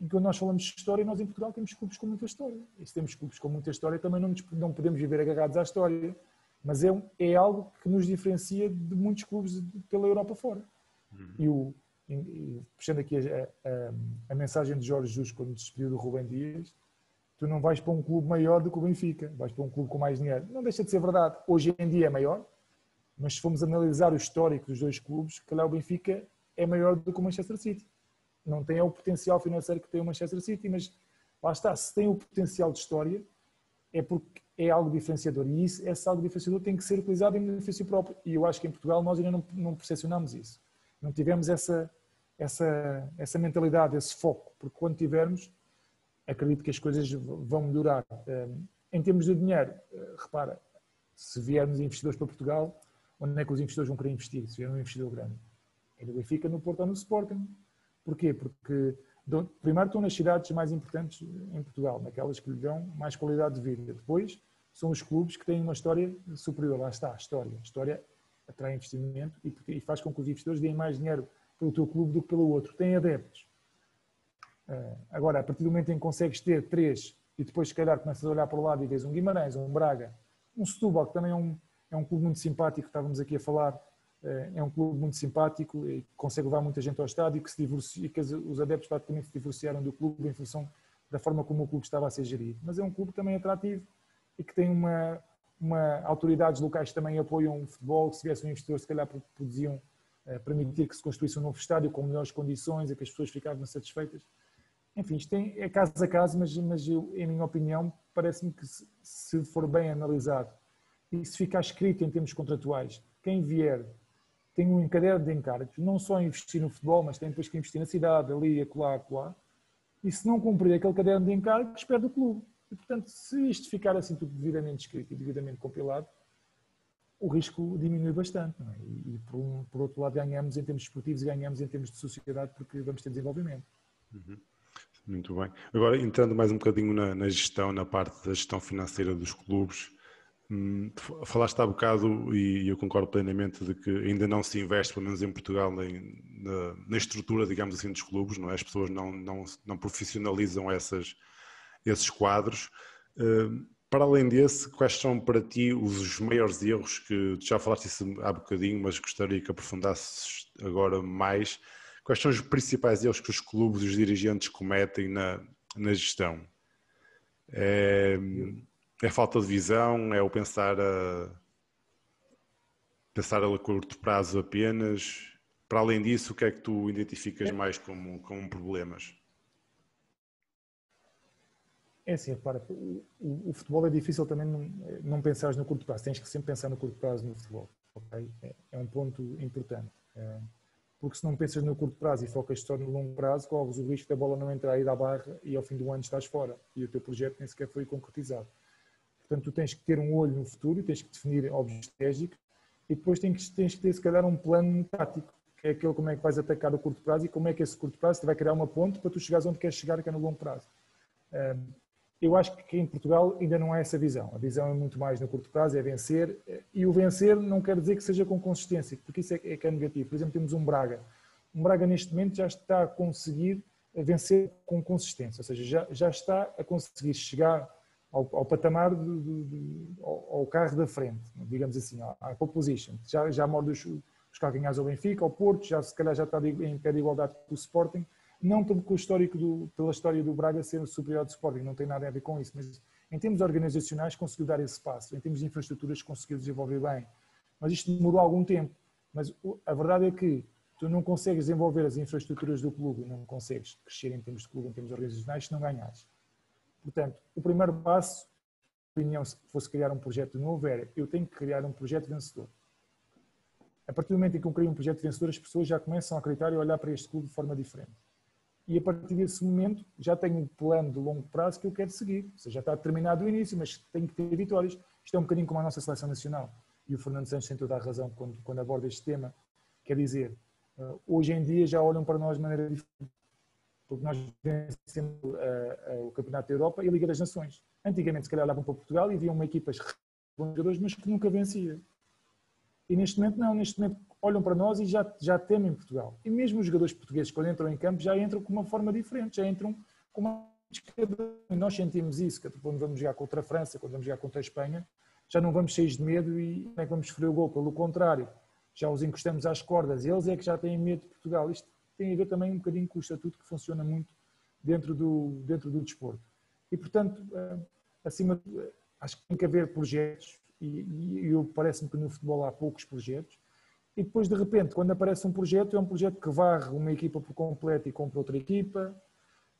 E quando nós falamos de história, nós em Portugal temos clubes com muita história. E se temos clubes com muita história, também não, nos, não podemos viver agarrados à história. Mas é, é algo que nos diferencia de muitos clubes pela Europa fora. Uhum. E o, e, puxando aqui a, a, a, mensagem de Jorge Jesus quando despediu do Rubem Dias, tu não vais para um clube maior do que o Benfica, vais para um clube com mais dinheiro. Não deixa de ser verdade, hoje em dia é maior, mas se formos analisar o histórico dos dois clubes, calhar o Benfica é maior do que o Manchester City. Não tem o potencial financeiro que tem o Manchester City, mas lá está, se tem o potencial de história, é porque é algo diferenciador. E isso, esse algo diferenciador tem que ser utilizado em benefício próprio. E eu acho que em Portugal nós ainda não, não percepcionamos isso não tivemos essa, essa, essa mentalidade, esse foco, porque quando tivermos, acredito que as coisas vão melhorar. Em termos de dinheiro, eh, repara, se viermos investidores para Portugal, onde é que os investidores vão querer investir? Se vier um investidor grande. E no Benfica, no Porto ou no Sporting. Porquê? Porque primeiro estão nas cidades mais importantes em Portugal, naquelas que lhe dão mais qualidade de vida. Depois são os clubes que têm uma história superior. Lá está, a história. A história atrai investimento e, faz com que os investidores deem mais dinheiro pelo teu clube do que pelo outro. Tem adeptos. Uh, agora, a partir do momento em que consegues ter três e depois, se calhar, começas a olhar para o lado e vês um Guimarães, um Braga, um Setúbal, que também é um, é um clube muito simpático, estávamos aqui a falar, é um clube muito simpático e consegue levar muita gente ao estádio que, se divorcia, que os adeptos praticamente se divorciaram do clube em função da forma como o clube estava a ser gerido. Mas é um clube também atrativo e que tem uma, uma, autoridades locais também apoiam o futebol, se viesse um investidor, se calhar podiam uh, permitir que se construísse um novo estádio com melhores condições e que as pessoas ficavam satisfeitas. Enfim, isto tem, é caso a caso, mas, mas eu, em minha opinião, parece-me que se, se, for bem analisado e se ficar escrito em termos contratuais, quem vier tem um caderno de encargos, não só investir no futebol, mas tem depois que investir na cidade, ali, acolá, acolá, e se não cumprir aquele caderno de encargos, perde o clube. E, portanto, se isto ficar assim tudo devidamente escrito e devidamente compilado, o risco diminui bastante. É? E, por, um, por, outro lado, ganhamos em termos esportivos e ganhamos em termos de sociedade porque vamos ter desenvolvimento. Uhum. Muito bem. Agora, entrando mais um bocadinho na, na, gestão, na parte da gestão financeira dos clubes, falaste há bocado, e eu concordo plenamente, de que ainda não se investe, pelo menos em Portugal, em, na, na, estrutura, digamos assim, dos clubes, não é? As pessoas não, não, não profissionalizam essas esses quadros. Eh, para além desse, quais são para ti os maiores erros que já falaste isso há bocadinho, mas gostaria que aprofundasses agora mais? Quais são os principais erros que os clubes e os dirigentes cometem na, na gestão? É, é falta de visão? É o pensar a pensar a curto prazo apenas? Para além disso, o que é que tu identificas mais como, como problemas? É assim, repara, o, o, futebol é difícil também não, não pensares no curto prazo, tens que sempre pensar no curto prazo no futebol, ok? É, é um ponto importante. É, porque se não pensas no curto prazo e focas só no longo prazo, corres o risco da bola não entrar e dar barra e ao fim do ano estás fora e o teu projeto nem sequer foi concretizado. Portanto, tu tens que ter um olho no futuro, tens que definir objetivos estratégicos e depois tens tens que ter, se calhar, um plano tático, que é aquele como é que vais atacar o curto prazo e como é que esse curto prazo te vai criar uma ponte para tu chegares onde queres chegar, que é no longo prazo eu acho que em Portugal ainda não há essa visão. A visão é muito mais no curto prazo, é vencer. E o vencer não quer dizer que seja com consistência, porque isso é, é que é negativo. Por exemplo, temos um Braga. Um Braga neste momento já está a conseguir vencer com consistência, ou seja, já, já está a conseguir chegar ao, ao patamar do, do, do ao, carro da frente, digamos assim, à pole position. Já, já morde os, os calcanhares ao Benfica, ao Porto, já se calhar já está em pé de igualdade com o Sporting não com o histórico do, pela história do Braga ser superior ao Sporting, não tem nada a ver com isso, mas em termos organizacionais conseguiu dar esse passo, em termos de infraestruturas conseguiu desenvolver bem, mas isto demorou algum tempo, mas a verdade é que tu não consegues desenvolver as infraestruturas do clube, não consegues crescer em termos de clube, em termos organizacionais, se não ganhares. Portanto, o primeiro passo, opinião, se fosse criar um projeto novo, era eu tenho que criar um projeto vencedor. A partir do momento em que eu crio um projeto vencedor, as pessoas já começam a acreditar e a olhar para este clube de forma diferente e a partir desse momento já tenho um plano de longo prazo que eu quero seguir. Ou seja, já está determinado o início, mas tenho que ter vitórias. Isto é um bocadinho como a nossa seleção nacional. E o Fernando Santos tem toda a razão quando, quando aborda este tema. Quer dizer, uh, hoje em dia já olham para nós de maneira diferente. Porque nós vencemos uh, uh, o Campeonato da Europa e a Liga das Nações. Antigamente, se calhar, olhavam para Portugal e viam uma equipas jogadores, mas que nunca vencia. E neste momento, não. Neste momento, olham para nós e já, já temem Portugal. E mesmo os jogadores portugueses, quando entram em campo, já entram com uma forma diferente, já entram com uma. Nós sentimos isso, quando vamos jogar contra a França, quando vamos jogar contra a Espanha, já não vamos cheios de medo e como é que vamos sofrer o gol. Pelo contrário, já os encostamos às cordas. Eles é que já têm medo de Portugal. Isto tem a ver também um bocadinho com o estatuto que funciona muito dentro do, dentro do desporto. E, portanto, eh, acima, acho que tem que haver projetos, e, e parece-me que no futebol há poucos projetos, e depois de repente, quando aparece um projeto, é um projeto que varre uma equipa por completo e compra outra equipa.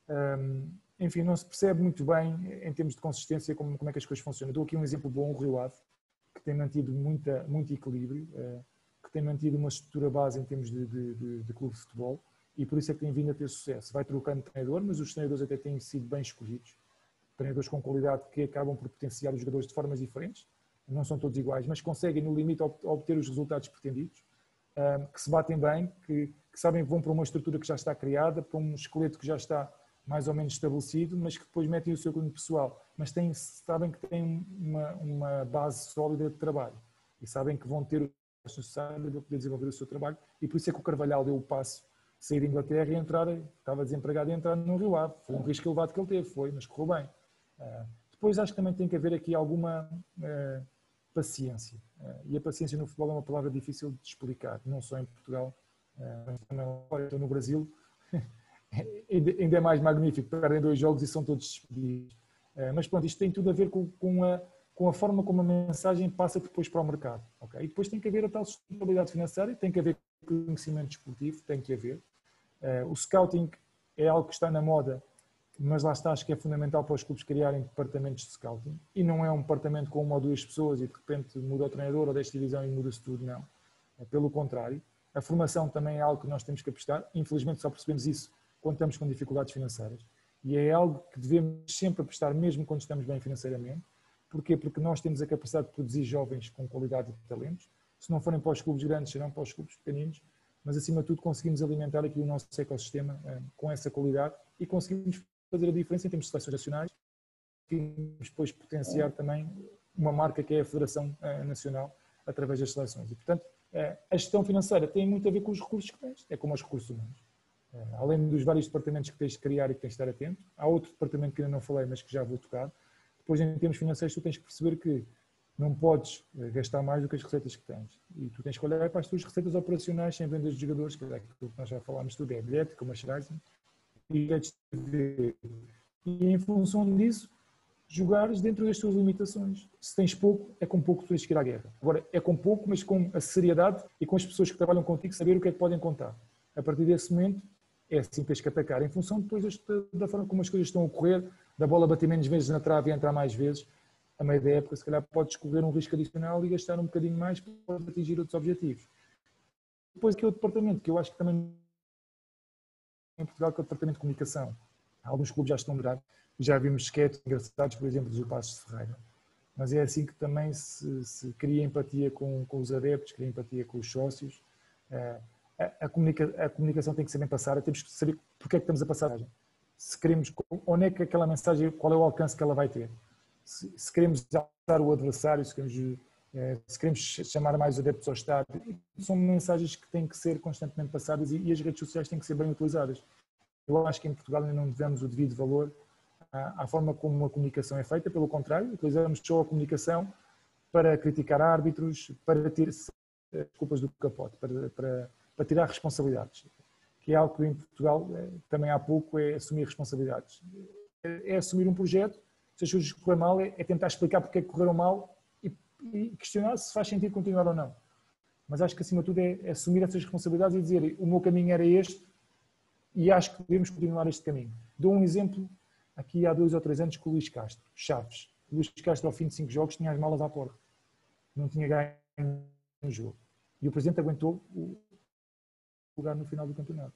Um, enfim, não se percebe muito bem, em termos de consistência, como, como é que as coisas funcionam. Dou aqui um exemplo bom, o Rio Ave, que tem mantido muita, muito equilíbrio, uh, tem mantido uma estrutura base em termos de, de, de, clube de futebol e por isso é que tem vindo a ter sucesso. Vai trocando treinador, mas os treinadores até têm sido bem escolhidos. Treinadores com qualidade que acabam por potenciar os jogadores de formas diferentes não são todos iguais, mas conseguem no limite obter os resultados pretendidos, que se batem bem, que, que sabem que vão para uma estrutura que já está criada, para um esqueleto que já está mais ou menos estabelecido, mas que depois metem o seu cunho pessoal. Mas têm, sabem que têm uma, uma base sólida de trabalho e sabem que vão ter necessário para poder desenvolver o seu trabalho. E por isso é que o Carvalhal deu o passo de sair da Inglaterra e entrar, estava desempregado e entrar no Rio Ave. Foi um risco elevado que ele teve, foi, mas correu bem. Uh, depois acho que também tem que haver aqui alguma uh, paciência. Eh, e a paciência no futebol é uma palavra difícil de explicar, não só em Portugal, mas também no Brasil. ainda é mais magnífico, perdem dois jogos e são todos despedidos. Mas pronto, isto tem tudo a ver com, com, a, com a forma como a mensagem passa depois para o mercado. Okay? E depois tem que haver a tal sustentabilidade financeira, tem que haver conhecimento esportivo, tem que haver. O scouting é algo que está na moda mas lá está, acho que é fundamental para os clubes criarem departamentos de scouting e não é um departamento com uma ou duas pessoas e de repente muda o treinador ou desta divisão e muda-se tudo, não. É pelo contrário. A formação também é algo que nós temos que apostar, infelizmente só percebemos isso quando estamos com dificuldades financeiras e é algo que devemos sempre apostar mesmo quando estamos bem financeiramente. Porquê? Porque nós temos a capacidade de produzir jovens com qualidade e talentos. Se não forem para os clubes grandes, serão para os clubes pequeninos, mas acima de tudo conseguimos alimentar aqui o nosso ecossistema eh, com essa qualidade e conseguimos fazer a diferença em termos de seleções nacionais e depois potenciar também uma marca que é a Federação eh, Nacional através das seleções. E, portanto, eh, a gestão financeira tem muito a ver com os recursos que tens, é como os recursos humanos. Além dos vários departamentos que tens de criar e que tens de estar atento, há outro departamento que ainda não falei, mas que já vou tocar. Depois, em termos financeiros, tu tens que perceber que não podes gastar mais do que as receitas que tens. E tu tens que olhar para as tuas receitas operacionais sem vendas de jogadores, que é aquilo que nós já falámos tudo, é bilhete, como a merchandising, e em função disso, jogares dentro das tuas limitações. Se tens pouco, é com pouco que tens que ir à guerra. Agora, é com pouco, mas com a seriedade e com as pessoas que trabalham contigo, saber o que é que podem contar. A partir desse momento, é assim que tens que atacar, em função depois da forma como as coisas estão a ocorrer, da bola bater menos vezes na trave e entrar mais vezes, a meio da época, se calhar podes correr um risco adicional e gastar um bocadinho mais para atingir outros objetivos. Depois, que é o departamento, que eu acho que também em Portugal que é o Departamento de Comunicação. Alguns clubes já estão mudar. Já vimos sketches engraçados, por exemplo, do Passos Ferreira. Mas é assim que também se, se cria empatia com, com, os adeptos, cria empatia com os sócios. Uh, a, a, comunica, a, comunicação tem que ser bem passada, temos que saber porque é que estamos a passar. Se queremos, onde é que aquela mensagem, qual é o alcance que ela vai ter. Se, se queremos usar o adversário, se queremos, eh, se queremos chamar mais adeptos ao estádio, são mensagens que têm que ser constantemente passadas e, e as redes sociais têm que ser bem utilizadas. Eu acho que em Portugal ainda não devemos o devido valor à, à forma como a comunicação é feita, pelo contrário, utilizamos só a comunicação para criticar árbitros, para ter culpas do capote, para, para, para tirar responsabilidades que é algo que em Portugal eh, também há pouco é assumir responsabilidades. É, é assumir um projeto, se as coisas correm mal, é, é, tentar explicar porque é que correram mal e, e, questionar se faz sentido continuar ou não. Mas acho que acima de tudo é, é assumir essas responsabilidades e dizer o meu caminho era este e acho que devemos continuar este caminho. Dou um exemplo aqui há dois ou três anos com o Luís Castro, Chaves. O Luís Castro ao fim de cinco jogos tinha as malas à porta. Não tinha ganho um jogo. E o Presidente aguentou lugar no final do campeonato.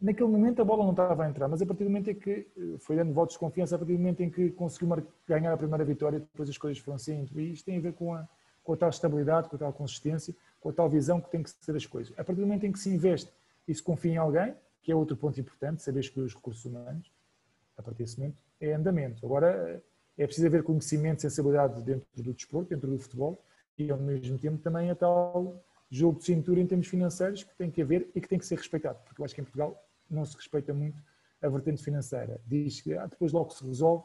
Naquele momento a bola não estava a entrar, mas a partir do momento em que eh, foi dando votos de confiança, a partir do momento em que conseguiu ganhar a primeira vitória, depois as coisas foram assim. E isto tem a ver com a, com a tal estabilidade, com a tal consistência, com a tal visão que tem que ser as coisas. A partir do momento em que se investe e se confia em alguém, que é outro ponto importante, saber escolher os recursos humanos, a partir desse momento é andamento. Agora é preciso haver conhecimento, sensibilidade dentro do desporto, dentro do futebol, e ao mesmo tempo também a tal jogo de cintura em termos financeiros que tem que haver e que tem que ser respeitado, porque eu acho que em Portugal não se respeita muito a vertente financeira. Diz que ah, depois logo se resolve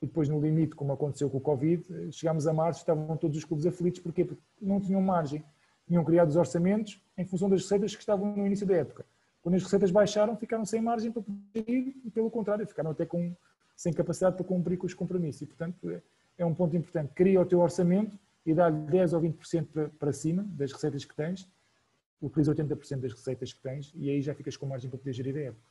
e depois no limite, como aconteceu com o Covid, chegámos a março estavam todos os clubes aflitos, porquê? Porque não tinham margem, tinham criado os orçamentos em função das receitas que estavam no início da época. Quando as receitas baixaram, ficaram sem margem para poder ir e, pelo contrário, ficaram até com, sem capacidade para cumprir com os compromissos. E, portanto, é, é um ponto importante. Cria o teu orçamento, e dá-lhe 10 ou 20% para, para cima das receitas que tens, utiliza 80% das receitas que tens e aí já ficas com margem para poder gerir a época.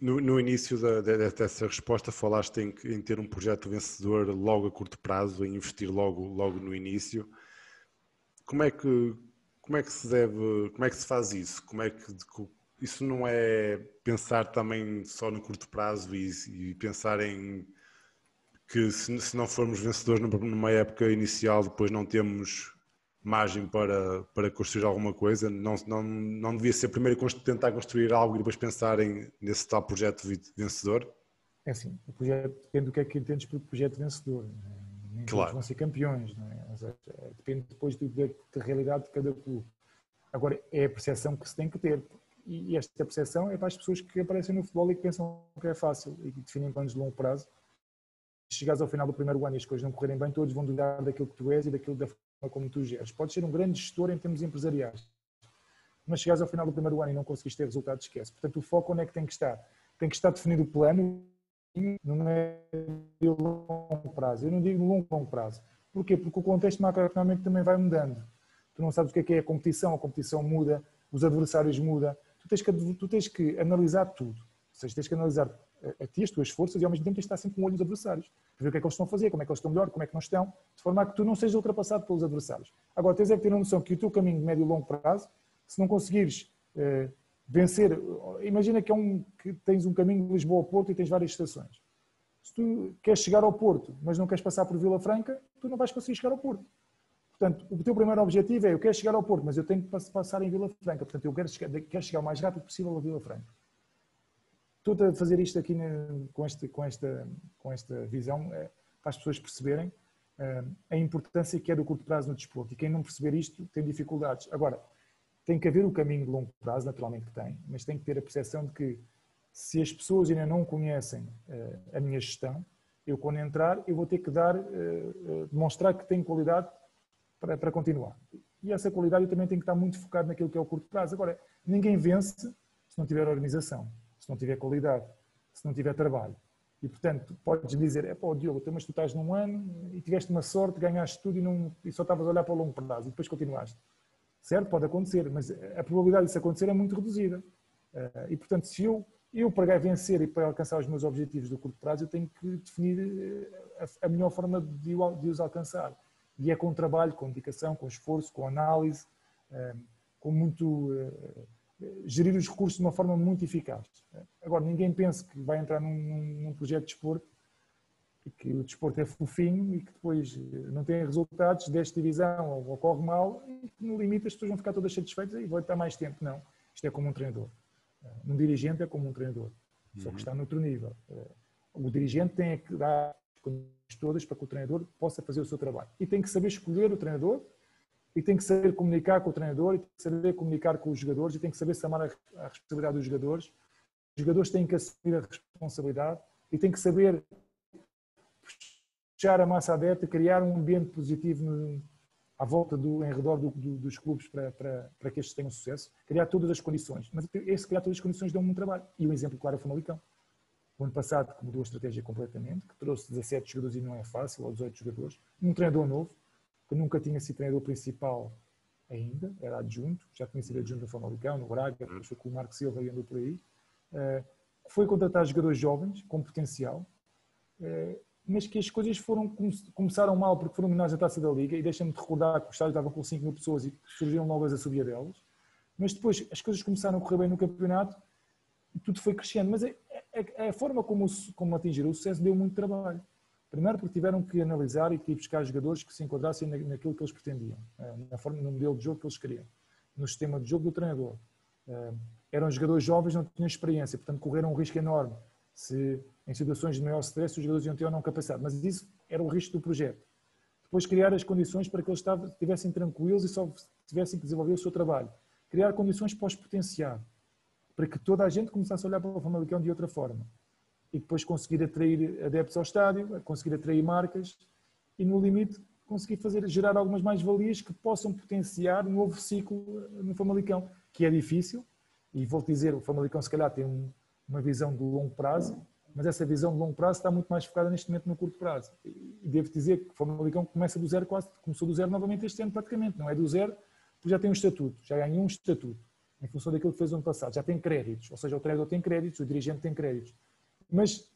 No, no início da, dessa resposta falaste em, em, ter um projeto vencedor logo a curto prazo, em investir logo, logo no início. Como é que como é que se deve, como é que se faz isso? Como é que isso não é pensar também só no curto prazo e, e pensar em que se, se, não formos vencedores numa época inicial, depois não temos margem para, para construir alguma coisa. Não, não, não devia ser primeiro tentar construir algo e depois pensarem nesse tal projeto vencedor? É assim, o projeto depende do que é que entendes por projeto vencedor. Nem claro. vão ser campeões, é? Seja, depende depois do, da, da realidade de cada clube. Agora, é a percepção que se tem que ter. E esta percepção é para as pessoas que aparecem no futebol e que pensam que é fácil e que definem planos de longo prazo chegares ao final do primeiro ano e as coisas não correrem bem, todos vão duvidar daquilo que tu és e daquilo da forma como tu geres. Podes ser um grande gestor em termos empresariais, mas chegares ao final do primeiro ano e não conseguiste ter resultados, esquece. Portanto, o foco onde é que tem que estar? Tem que estar definido o plano, não é de longo prazo. Eu não digo longo, longo prazo. Porquê? Porque o contexto macroeconómico também vai mudando. Tu não sabes o que é, que é a competição, a competição muda, os adversários mudam. Tu tens que, tu tens que analisar tudo. Ou seja, tens que analisar a, ti, as tuas forças, e ao mesmo tempo tens de estar sempre com o olho adversários, para ver o que é que eles estão a fazer, como é que eles estão melhor, como é que não estão, de forma a que tu não sejas ultrapassado pelos adversários. Agora, tens é que ter a noção que o teu caminho de médio e longo prazo, se não conseguires eh, vencer, imagina que, é um, que tens um caminho de Lisboa ao Porto e tens várias estações. Se tu queres chegar ao Porto, mas não queres passar por Vila Franca, tu não vais conseguir chegar ao Porto. Portanto, o teu primeiro objetivo é eu quero chegar ao Porto, mas eu tenho que passar em Vila Franca. Portanto, eu quero chegar, quero chegar o mais rápido possível a Vila Franca estou a fazer isto aqui com, este, com, esta, com esta visão é, para as pessoas perceberem é, a importância que é do curto prazo no desporto. E quem não perceber isto tem dificuldades. Agora, tem que haver o caminho de longo prazo, naturalmente que tem, mas tem que ter a percepção de que se as pessoas ainda não conhecem é, a minha gestão, eu quando entrar, eu vou ter que dar, demonstrar que tenho qualidade para, para continuar. E essa qualidade eu também tenho que estar muito focado naquilo que é o curto prazo. Agora, ninguém vence se não tiver organização se não tiver qualidade, se não tiver trabalho. E, portanto, podes dizer, é pá, Diogo, então, mas tu estás num ano e tiveste uma sorte, ganhaste tudo e, não, e só estavas a olhar para o longo prazo e depois continuaste. Certo? Pode acontecer, mas a probabilidade disso acontecer é muito reduzida. Eh, e, portanto, se eu, eu para vencer e para alcançar os meus objetivos do curto prazo, eu tenho que definir eh, a, melhor forma de, os alcançar. E é com trabalho, com dedicação, com esforço, com análise, eh, com muito gerir os recursos de uma forma muito eficaz. Agora, ninguém pense que vai entrar num, num projeto de desporto e que o desporto é fofinho e que depois não tem resultados, desta divisão ou ocorre mal e que no limite as pessoas vão ficar todas satisfeitas e vão estar mais tempo. Não. Isto é como um treinador. Um dirigente é como um treinador, só que uhum. está no outro nível. O dirigente tem que dar condições todas para que o treinador possa fazer o seu trabalho. E tem que saber escolher o treinador, e tem que saber comunicar com o treinador, e tem que saber comunicar com os jogadores, e tem que saber chamar a responsabilidade dos jogadores. Os jogadores têm que assumir a responsabilidade e têm que saber puxar a massa adepta, criar um ambiente positivo no, à volta do, em redor do, do, dos clubes para, para, para que estes tenham sucesso, criar todas as condições. Mas esse criar todas as condições deu-me um trabalho. E o exemplo claro é o Famalicão. O ano passado mudou a estratégia completamente, que trouxe 17 jogadores e não é fácil, ou 18 jogadores, um treinador novo, que nunca tinha sido treinador principal ainda, era adjunto, já tinha sido adjunto no Famalicão, no Braga, depois foi com o Marco Silva e andou por aí. Uh, foi contratar jogadores jovens, com potencial, uh, mas que as coisas foram começaram mal porque foram menores à taça da Liga e deixa-me de recordar que o estádio estava com 5 mil pessoas e surgiram novas a subir delas. Mas depois as coisas começaram a correr bem no campeonato e tudo foi crescendo. Mas a, a, a forma como, como atingiram o sucesso deu muito trabalho. Primeiro porque tiveram que analisar e que buscar jogadores que se enquadrassem naquilo que eles pretendiam, eh, na forma, no modelo de jogo que eles queriam, no sistema de jogo do treinador. Eh, eram jogadores jovens, não tinham experiência, portanto correram um risco enorme se em situações de maior stress os jogadores iam ter ou não capacidade. Mas isso era o risco do projeto. Depois criar as condições para que eles estivessem tranquilos e só tivessem que desenvolver o seu trabalho. Criar condições para os potenciar, para que toda a gente começasse a olhar para o Famalicão de outra forma. E depois conseguir atrair adeptos ao estádio, conseguir atrair marcas e, no limite, conseguir fazer, gerar algumas mais-valias que possam potenciar um novo ciclo no Famalicão, que é difícil. E vou-te dizer, o Famalicão se calhar tem um, uma visão de longo prazo, mas essa visão de longo prazo está muito mais focada neste momento no curto prazo. E devo dizer que o Famalicão começa do zero quase, começou do zero novamente este ano praticamente, não é do zero, porque já tem um estatuto, já ganhou um estatuto, em função daquilo que fez no ano passado, já tem créditos, ou seja, o treinador tem créditos, o dirigente tem créditos, mas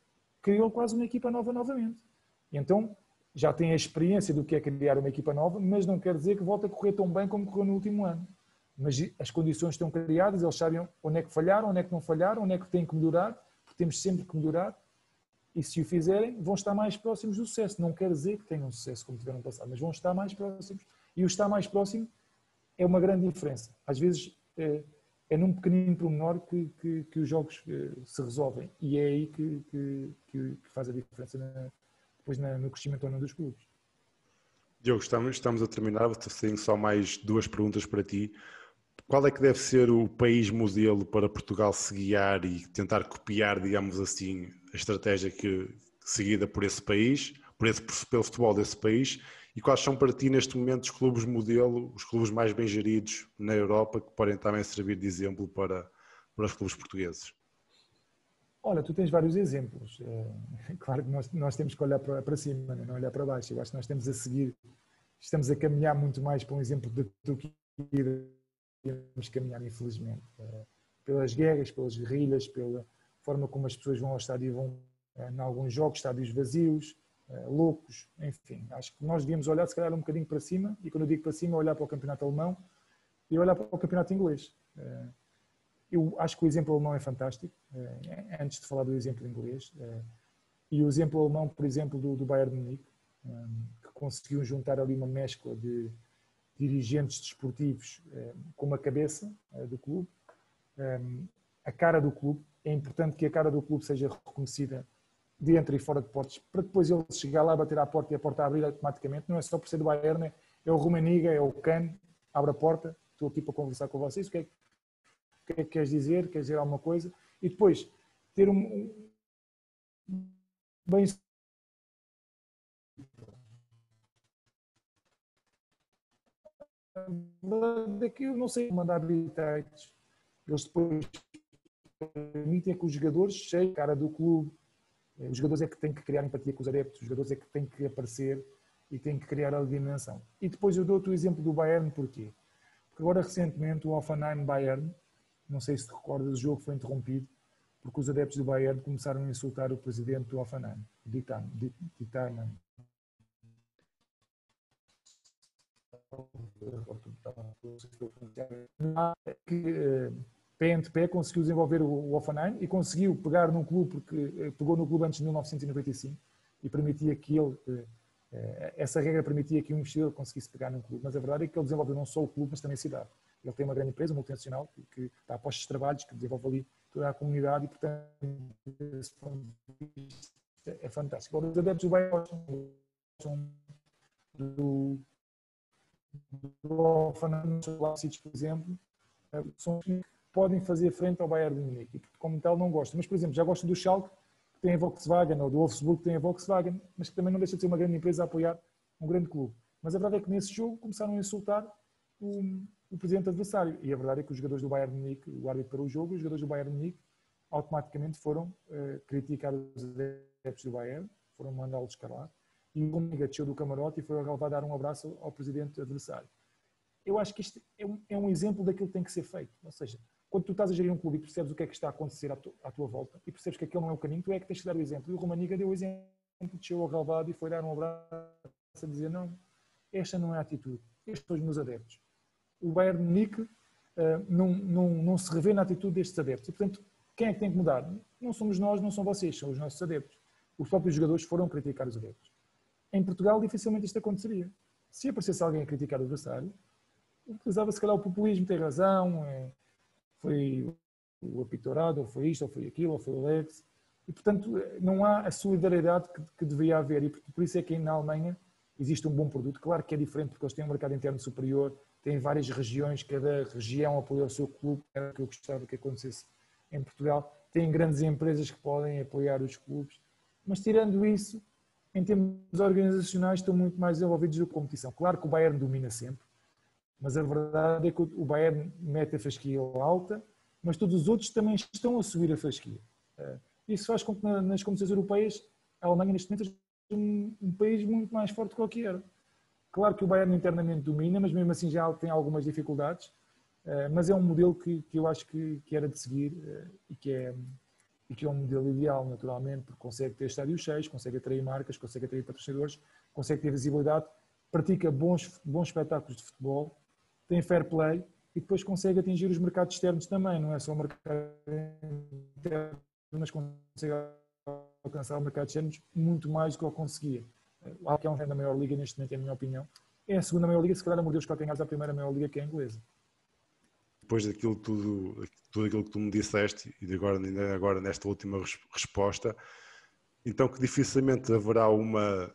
criou quase uma equipa nova novamente. Então já tem a experiência do que é criar uma equipa nova, mas não quer dizer que volte a correr tão bem como correu no último ano. Mas as condições estão criadas, eles sabem onde é que falharam, onde é que não falharam, onde é que têm que melhorar, temos sempre que melhorar e se o fizerem vão estar mais próximos do sucesso. Não quer dizer que tenham sucesso como tiveram passado, mas vão estar mais próximos. E o estar mais próximo é uma grande diferença. Às vezes é, num pequenino pormenor que, que, que os jogos eh, se resolvem e é aí que, que, que faz a diferença na, depois na, no crescimento ou não dos clubes. Diogo, estamos, estamos a terminar, tenho só mais duas perguntas para ti. Qual é que deve ser o país modelo para Portugal se guiar e tentar copiar, digamos assim, a estratégia que, seguida por esse país, por esse, pelo futebol desse país? E quais são para ti neste momento os clubes modelo, os clubes mais bem geridos na Europa que podem também servir de exemplo para, para os clubes portugueses? Olha, tu tens vários exemplos. É, claro que nós, nós temos que olhar para, para cima, não olhar para baixo. Eu acho que nós temos a seguir, estamos a caminhar muito mais para um exemplo da Turquia temos caminhar, infelizmente, eh, pelas guerras, pelas guerrilhas, pela forma como as pessoas vão ao estádio e vão, eh, em alguns jogos, estádios vazios, loucos, enfim. Acho que nós devíamos olhar, se calhar, um bocadinho para cima, e quando eu digo para cima, olhar para o campeonato alemão e olhar para o campeonato inglês. Eu acho que o exemplo alemão é fantástico, antes de falar do exemplo inglês. E o exemplo alemão, por exemplo, do, do Bayern Munique, que conseguiu juntar ali uma mescla de dirigentes desportivos eh, com uma cabeça eh, do clube, eh, a cara do clube. É importante que a cara do clube seja reconhecida dentro e fora de portas, para depois ele chegar lá, bater à porta e a porta abrir automaticamente. Não é só por ser do Bayern, é o Rumaniga, é o Can, abre a porta, estou aqui para conversar com vocês, o que é, que, é que queres dizer, queres dizer alguma coisa? E depois ter um, um bem daqui eu não sei mandar habilitados. Eles depois permitem que os jogadores cheguem cara do clube. Os jogadores é que têm que criar empatia com os adeptos, os jogadores é que têm que aparecer e têm que criar a dimensão. E depois eu dou-te o exemplo do Bayern, porquê? Porque agora recentemente o Offenheim Bayern, não sei se te recordas, o jogo foi interrompido porque os adeptos do Bayern começaram a insultar o presidente do Offenheim, Dieter, que pé conseguiu desenvolver o Offenheim e conseguiu pegar num clube, porque eh, pegou no clube antes de 1995 e permitia que ele, eh, eh, essa regra permitia que um investidor conseguisse pegar num clube, mas a verdade é que ele desenvolveu não só o clube, mas também a cidade. Ele tem uma grande empresa, multinacional, que, está a postos de trabalhos, que desenvolve ali toda a comunidade e, portanto, esse ponto de vista é fantástico. Agora, os adeptos do Bayern gostam do, do por exemplo, são podem fazer frente ao Bayern de Munique. Como tal, não gostam. Mas, por exemplo, já gostam do Schalke, que tem a Volkswagen, ou do Wolfsburg, que tem a Volkswagen, mas que também não deixa de ser uma grande empresa a apoiar um grande clube. Mas a verdade é que nesse jogo começaram a insultar o, o presidente adversário. E a verdade é que os jogadores do Bayern de Munique, o árbitro para o jogo, os jogadores do Bayern de Munique, automaticamente foram uh, criticar os adeptos do Bayern, foram mandá-los calar. E o Omega desceu do camarote e foi ao dar um abraço ao presidente adversário. Eu acho que isto é um, é um, exemplo daquilo que tem que ser feito. Ou seja, quando tu estás a gerir um clube e percebes o que é que está a acontecer à, tu, à tua volta e percebes que aquele não é o caminho, tu é que tens que dar o exemplo. E o Romaniga deu o exemplo, desceu ao relvado e foi dar um abraço a dizer não, esta não é a atitude, estes são os meus adeptos. O Bayern de Munique uh, não, não, não se revê na atitude destes adeptos. E, portanto, quem é que tem que mudar? Não somos nós, não são vocês, são os nossos adeptos. Os próprios jogadores foram criticar os adeptos. Em Portugal, dificilmente isto aconteceria. Se aparecesse alguém a criticar o adversário, utilizava se calhar o populismo, tem razão, é, foi o apitorado, ou foi isto, ou foi aquilo, ou foi o Lex. E, portanto, não há a solidariedade que, que deveria haver. E por isso é que na Alemanha existe um bom produto. Claro que é diferente porque eles têm um mercado interno superior, têm várias regiões, cada região apoia o seu clube, era o que eu gostava que acontecesse em Portugal. Têm grandes empresas que podem apoiar os clubes, mas tirando isso, em termos organizacionais, estão muito mais envolvidos na competição. Claro que o Bayern domina sempre, mas a verdade é que o Bayern mete a fasquia alta, mas todos os outros também estão a subir a fasquia. Eh, isso faz com que nas competições europeias a Alemanha neste momento um, um país muito mais forte que qualquer. Claro que o Bayern internamente domina, mas mesmo assim já tem algumas dificuldades. Uh, mas é um modelo que, eu acho que, que era de seguir uh, e, que é, e que é um modelo ideal, naturalmente, porque consegue ter estádios cheios, consegue atrair marcas, consegue atrair patrocinadores, consegue ter visibilidade, pratica bons, bons espetáculos de futebol, tem fair play e depois consegue atingir os mercados externos também, não é só o mercado interno, mas consegue alcançar o mercado de externos muito mais do que ele conseguia. O que é um da maior liga neste momento, é a minha opinião. É a segunda maior liga, se calhar mordeu os calcanhares à primeira maior liga, que é a inglesa. Depois daquilo tudo, tudo aquilo que tu me disseste, e agora, agora nesta última resposta, então que dificilmente haverá uma,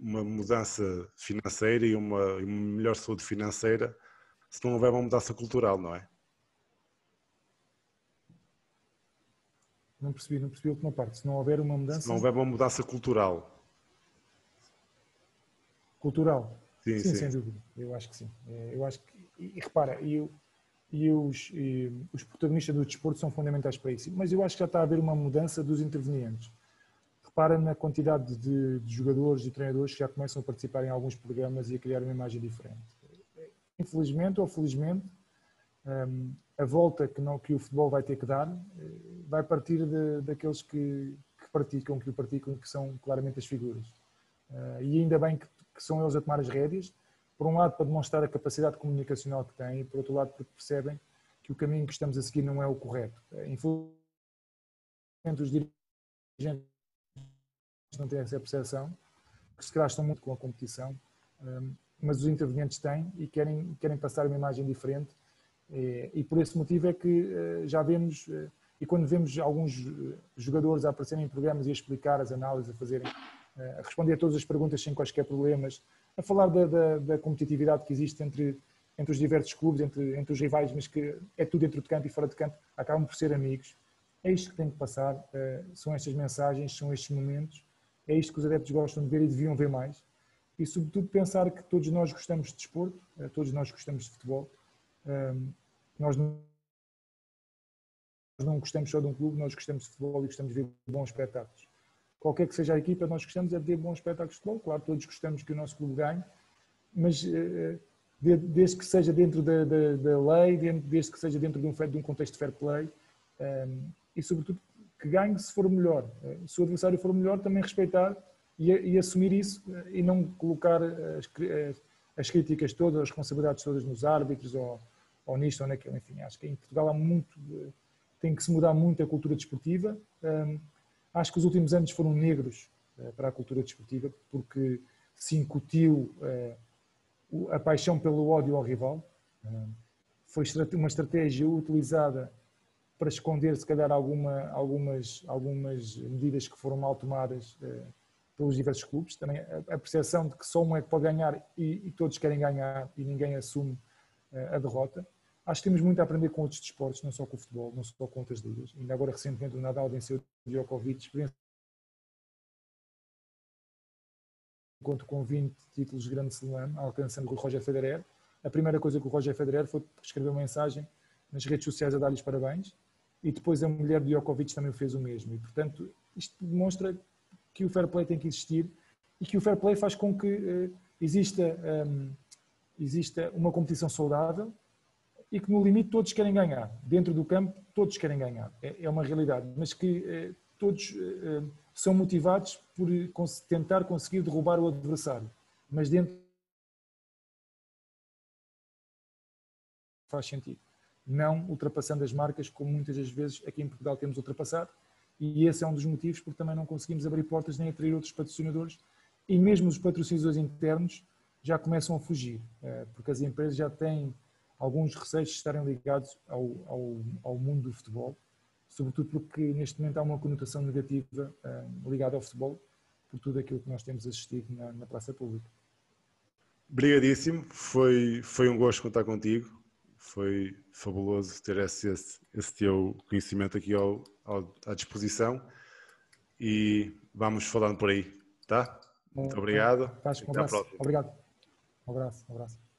uma mudança financeira e uma, uma melhor saúde financeira se não houver uma mudança cultural, não é? Não percebi, não percebi a última parte. Se não houver uma mudança. Se não houver uma mudança cultural. Cultural? Sim, sim, sim. sem dúvida. Eu acho que sim. É, eu acho que, e, repara, e, e, os, e os protagonistas do desporto são fundamentais para isso. Mas eu acho que já está a haver uma mudança dos intervenientes. Repara na quantidade de, de jogadores e treinadores que já começam a participar em alguns programas e a criar uma imagem diferente. Infelizmente ou felizmente, um, a volta que, não, que o futebol vai ter que dar eh, vai partir de, daqueles que, que, praticam, que o praticam, que são claramente as figuras. Uh, e ainda bem que, que, são eles a tomar as rédeas, por um lado para demonstrar a capacidade comunicacional que têm e por outro lado porque percebem que o caminho que estamos a seguir não é o correto. Uh, infelizmente os dirigentes não têm essa percepção, que se calhar muito com a competição, um, mas os intervenientes têm e querem, querem passar uma imagem diferente e, e por esse motivo é que uh, já vemos e quando vemos alguns eh, jogadores a aparecerem em programas e a explicar as análises, a fazerem, eh, a responder a todas as perguntas sem quaisquer problemas, a falar da, da, da competitividade que existe entre, entre os diversos clubes, entre, entre os rivais, mas que é tudo dentro de campo e fora de campo, acabam por ser amigos. É isto que tem que passar, eh, são estas mensagens, são estes momentos, é isto que os adeptos gostam de ver e deviam ver mais. E, sobretudo, pensar que todos nós gostamos de desporto, todos nós gostamos de futebol. Nós não gostamos só de um clube, nós gostamos de futebol e gostamos de ver bons espetáculos. Qualquer que seja a equipa, nós gostamos é de ver bons espetáculos de futebol. Claro, todos gostamos que o nosso clube ganhe, mas eh, desde que seja dentro da, da, da lei, desde que seja dentro de um, de um contexto de fair play e, sobretudo, que ganhe se for melhor. Eh, se o adversário for melhor, também respeitar e, e assumir isso eh, e não colocar as, as, críticas todas, as responsabilidades todas nos árbitros ou, ou nisto ou naquilo. Enfim, acho que em Portugal há muito tem que se mudar muito a cultura desportiva. Acho que os últimos anos foram negros para a cultura desportiva, porque se incutiu a paixão pelo ódio ao rival. Foi uma estratégia utilizada para esconder, se calhar, alguma, algumas, algumas medidas que foram mal tomadas pelos diversos clubes. Também a percepção de que só um é que pode ganhar e, e todos querem ganhar e ninguém assume a derrota. Acho que temos muito a aprender com outros desportos, não só com o futebol, não só com outras ligas. Ainda agora, recentemente, o Nadal venceu o Djokovic, encontro com 20 títulos de grande slam, alcançando o Roger Federer. A primeira coisa que o Roger Federer foi escrever uma mensagem nas redes sociais a dar-lhes parabéns e depois a mulher de Djokovic também fez o mesmo. E, portanto, isto demonstra que o fair play tem que existir e que o fair play faz com que uh, exista, um, ehm, exista uma competição saudável e que no limite todos querem ganhar. Dentro do campo, todos querem ganhar. É, é uma realidade. Mas que uh, todos uh, são motivados por tentar conseguir derrubar o adversário. Mas dentro faz sentido. Não ultrapassando as marcas, como muitas das vezes aqui em Portugal temos ultrapassado, e esse é um dos motivos porque também não conseguimos abrir portas nem atrair outros patrocinadores, e mesmo os patrocinadores internos já começam a fugir, eh, porque as empresas já têm alguns receios de estarem ligados ao, ao, ao mundo do futebol, sobretudo porque neste momento há uma conotação negativa uh, ligada ao futebol, por tudo aquilo que nós temos assistido na, na praça pública. Obrigadíssimo, foi, foi um gosto contar contigo, foi fabuloso ter esse, esse, esse teu conhecimento aqui ao, ao, à disposição e vamos falando por aí, tá? Muito obrigado. um abraço. Obrigado. Um abraço, um abraço.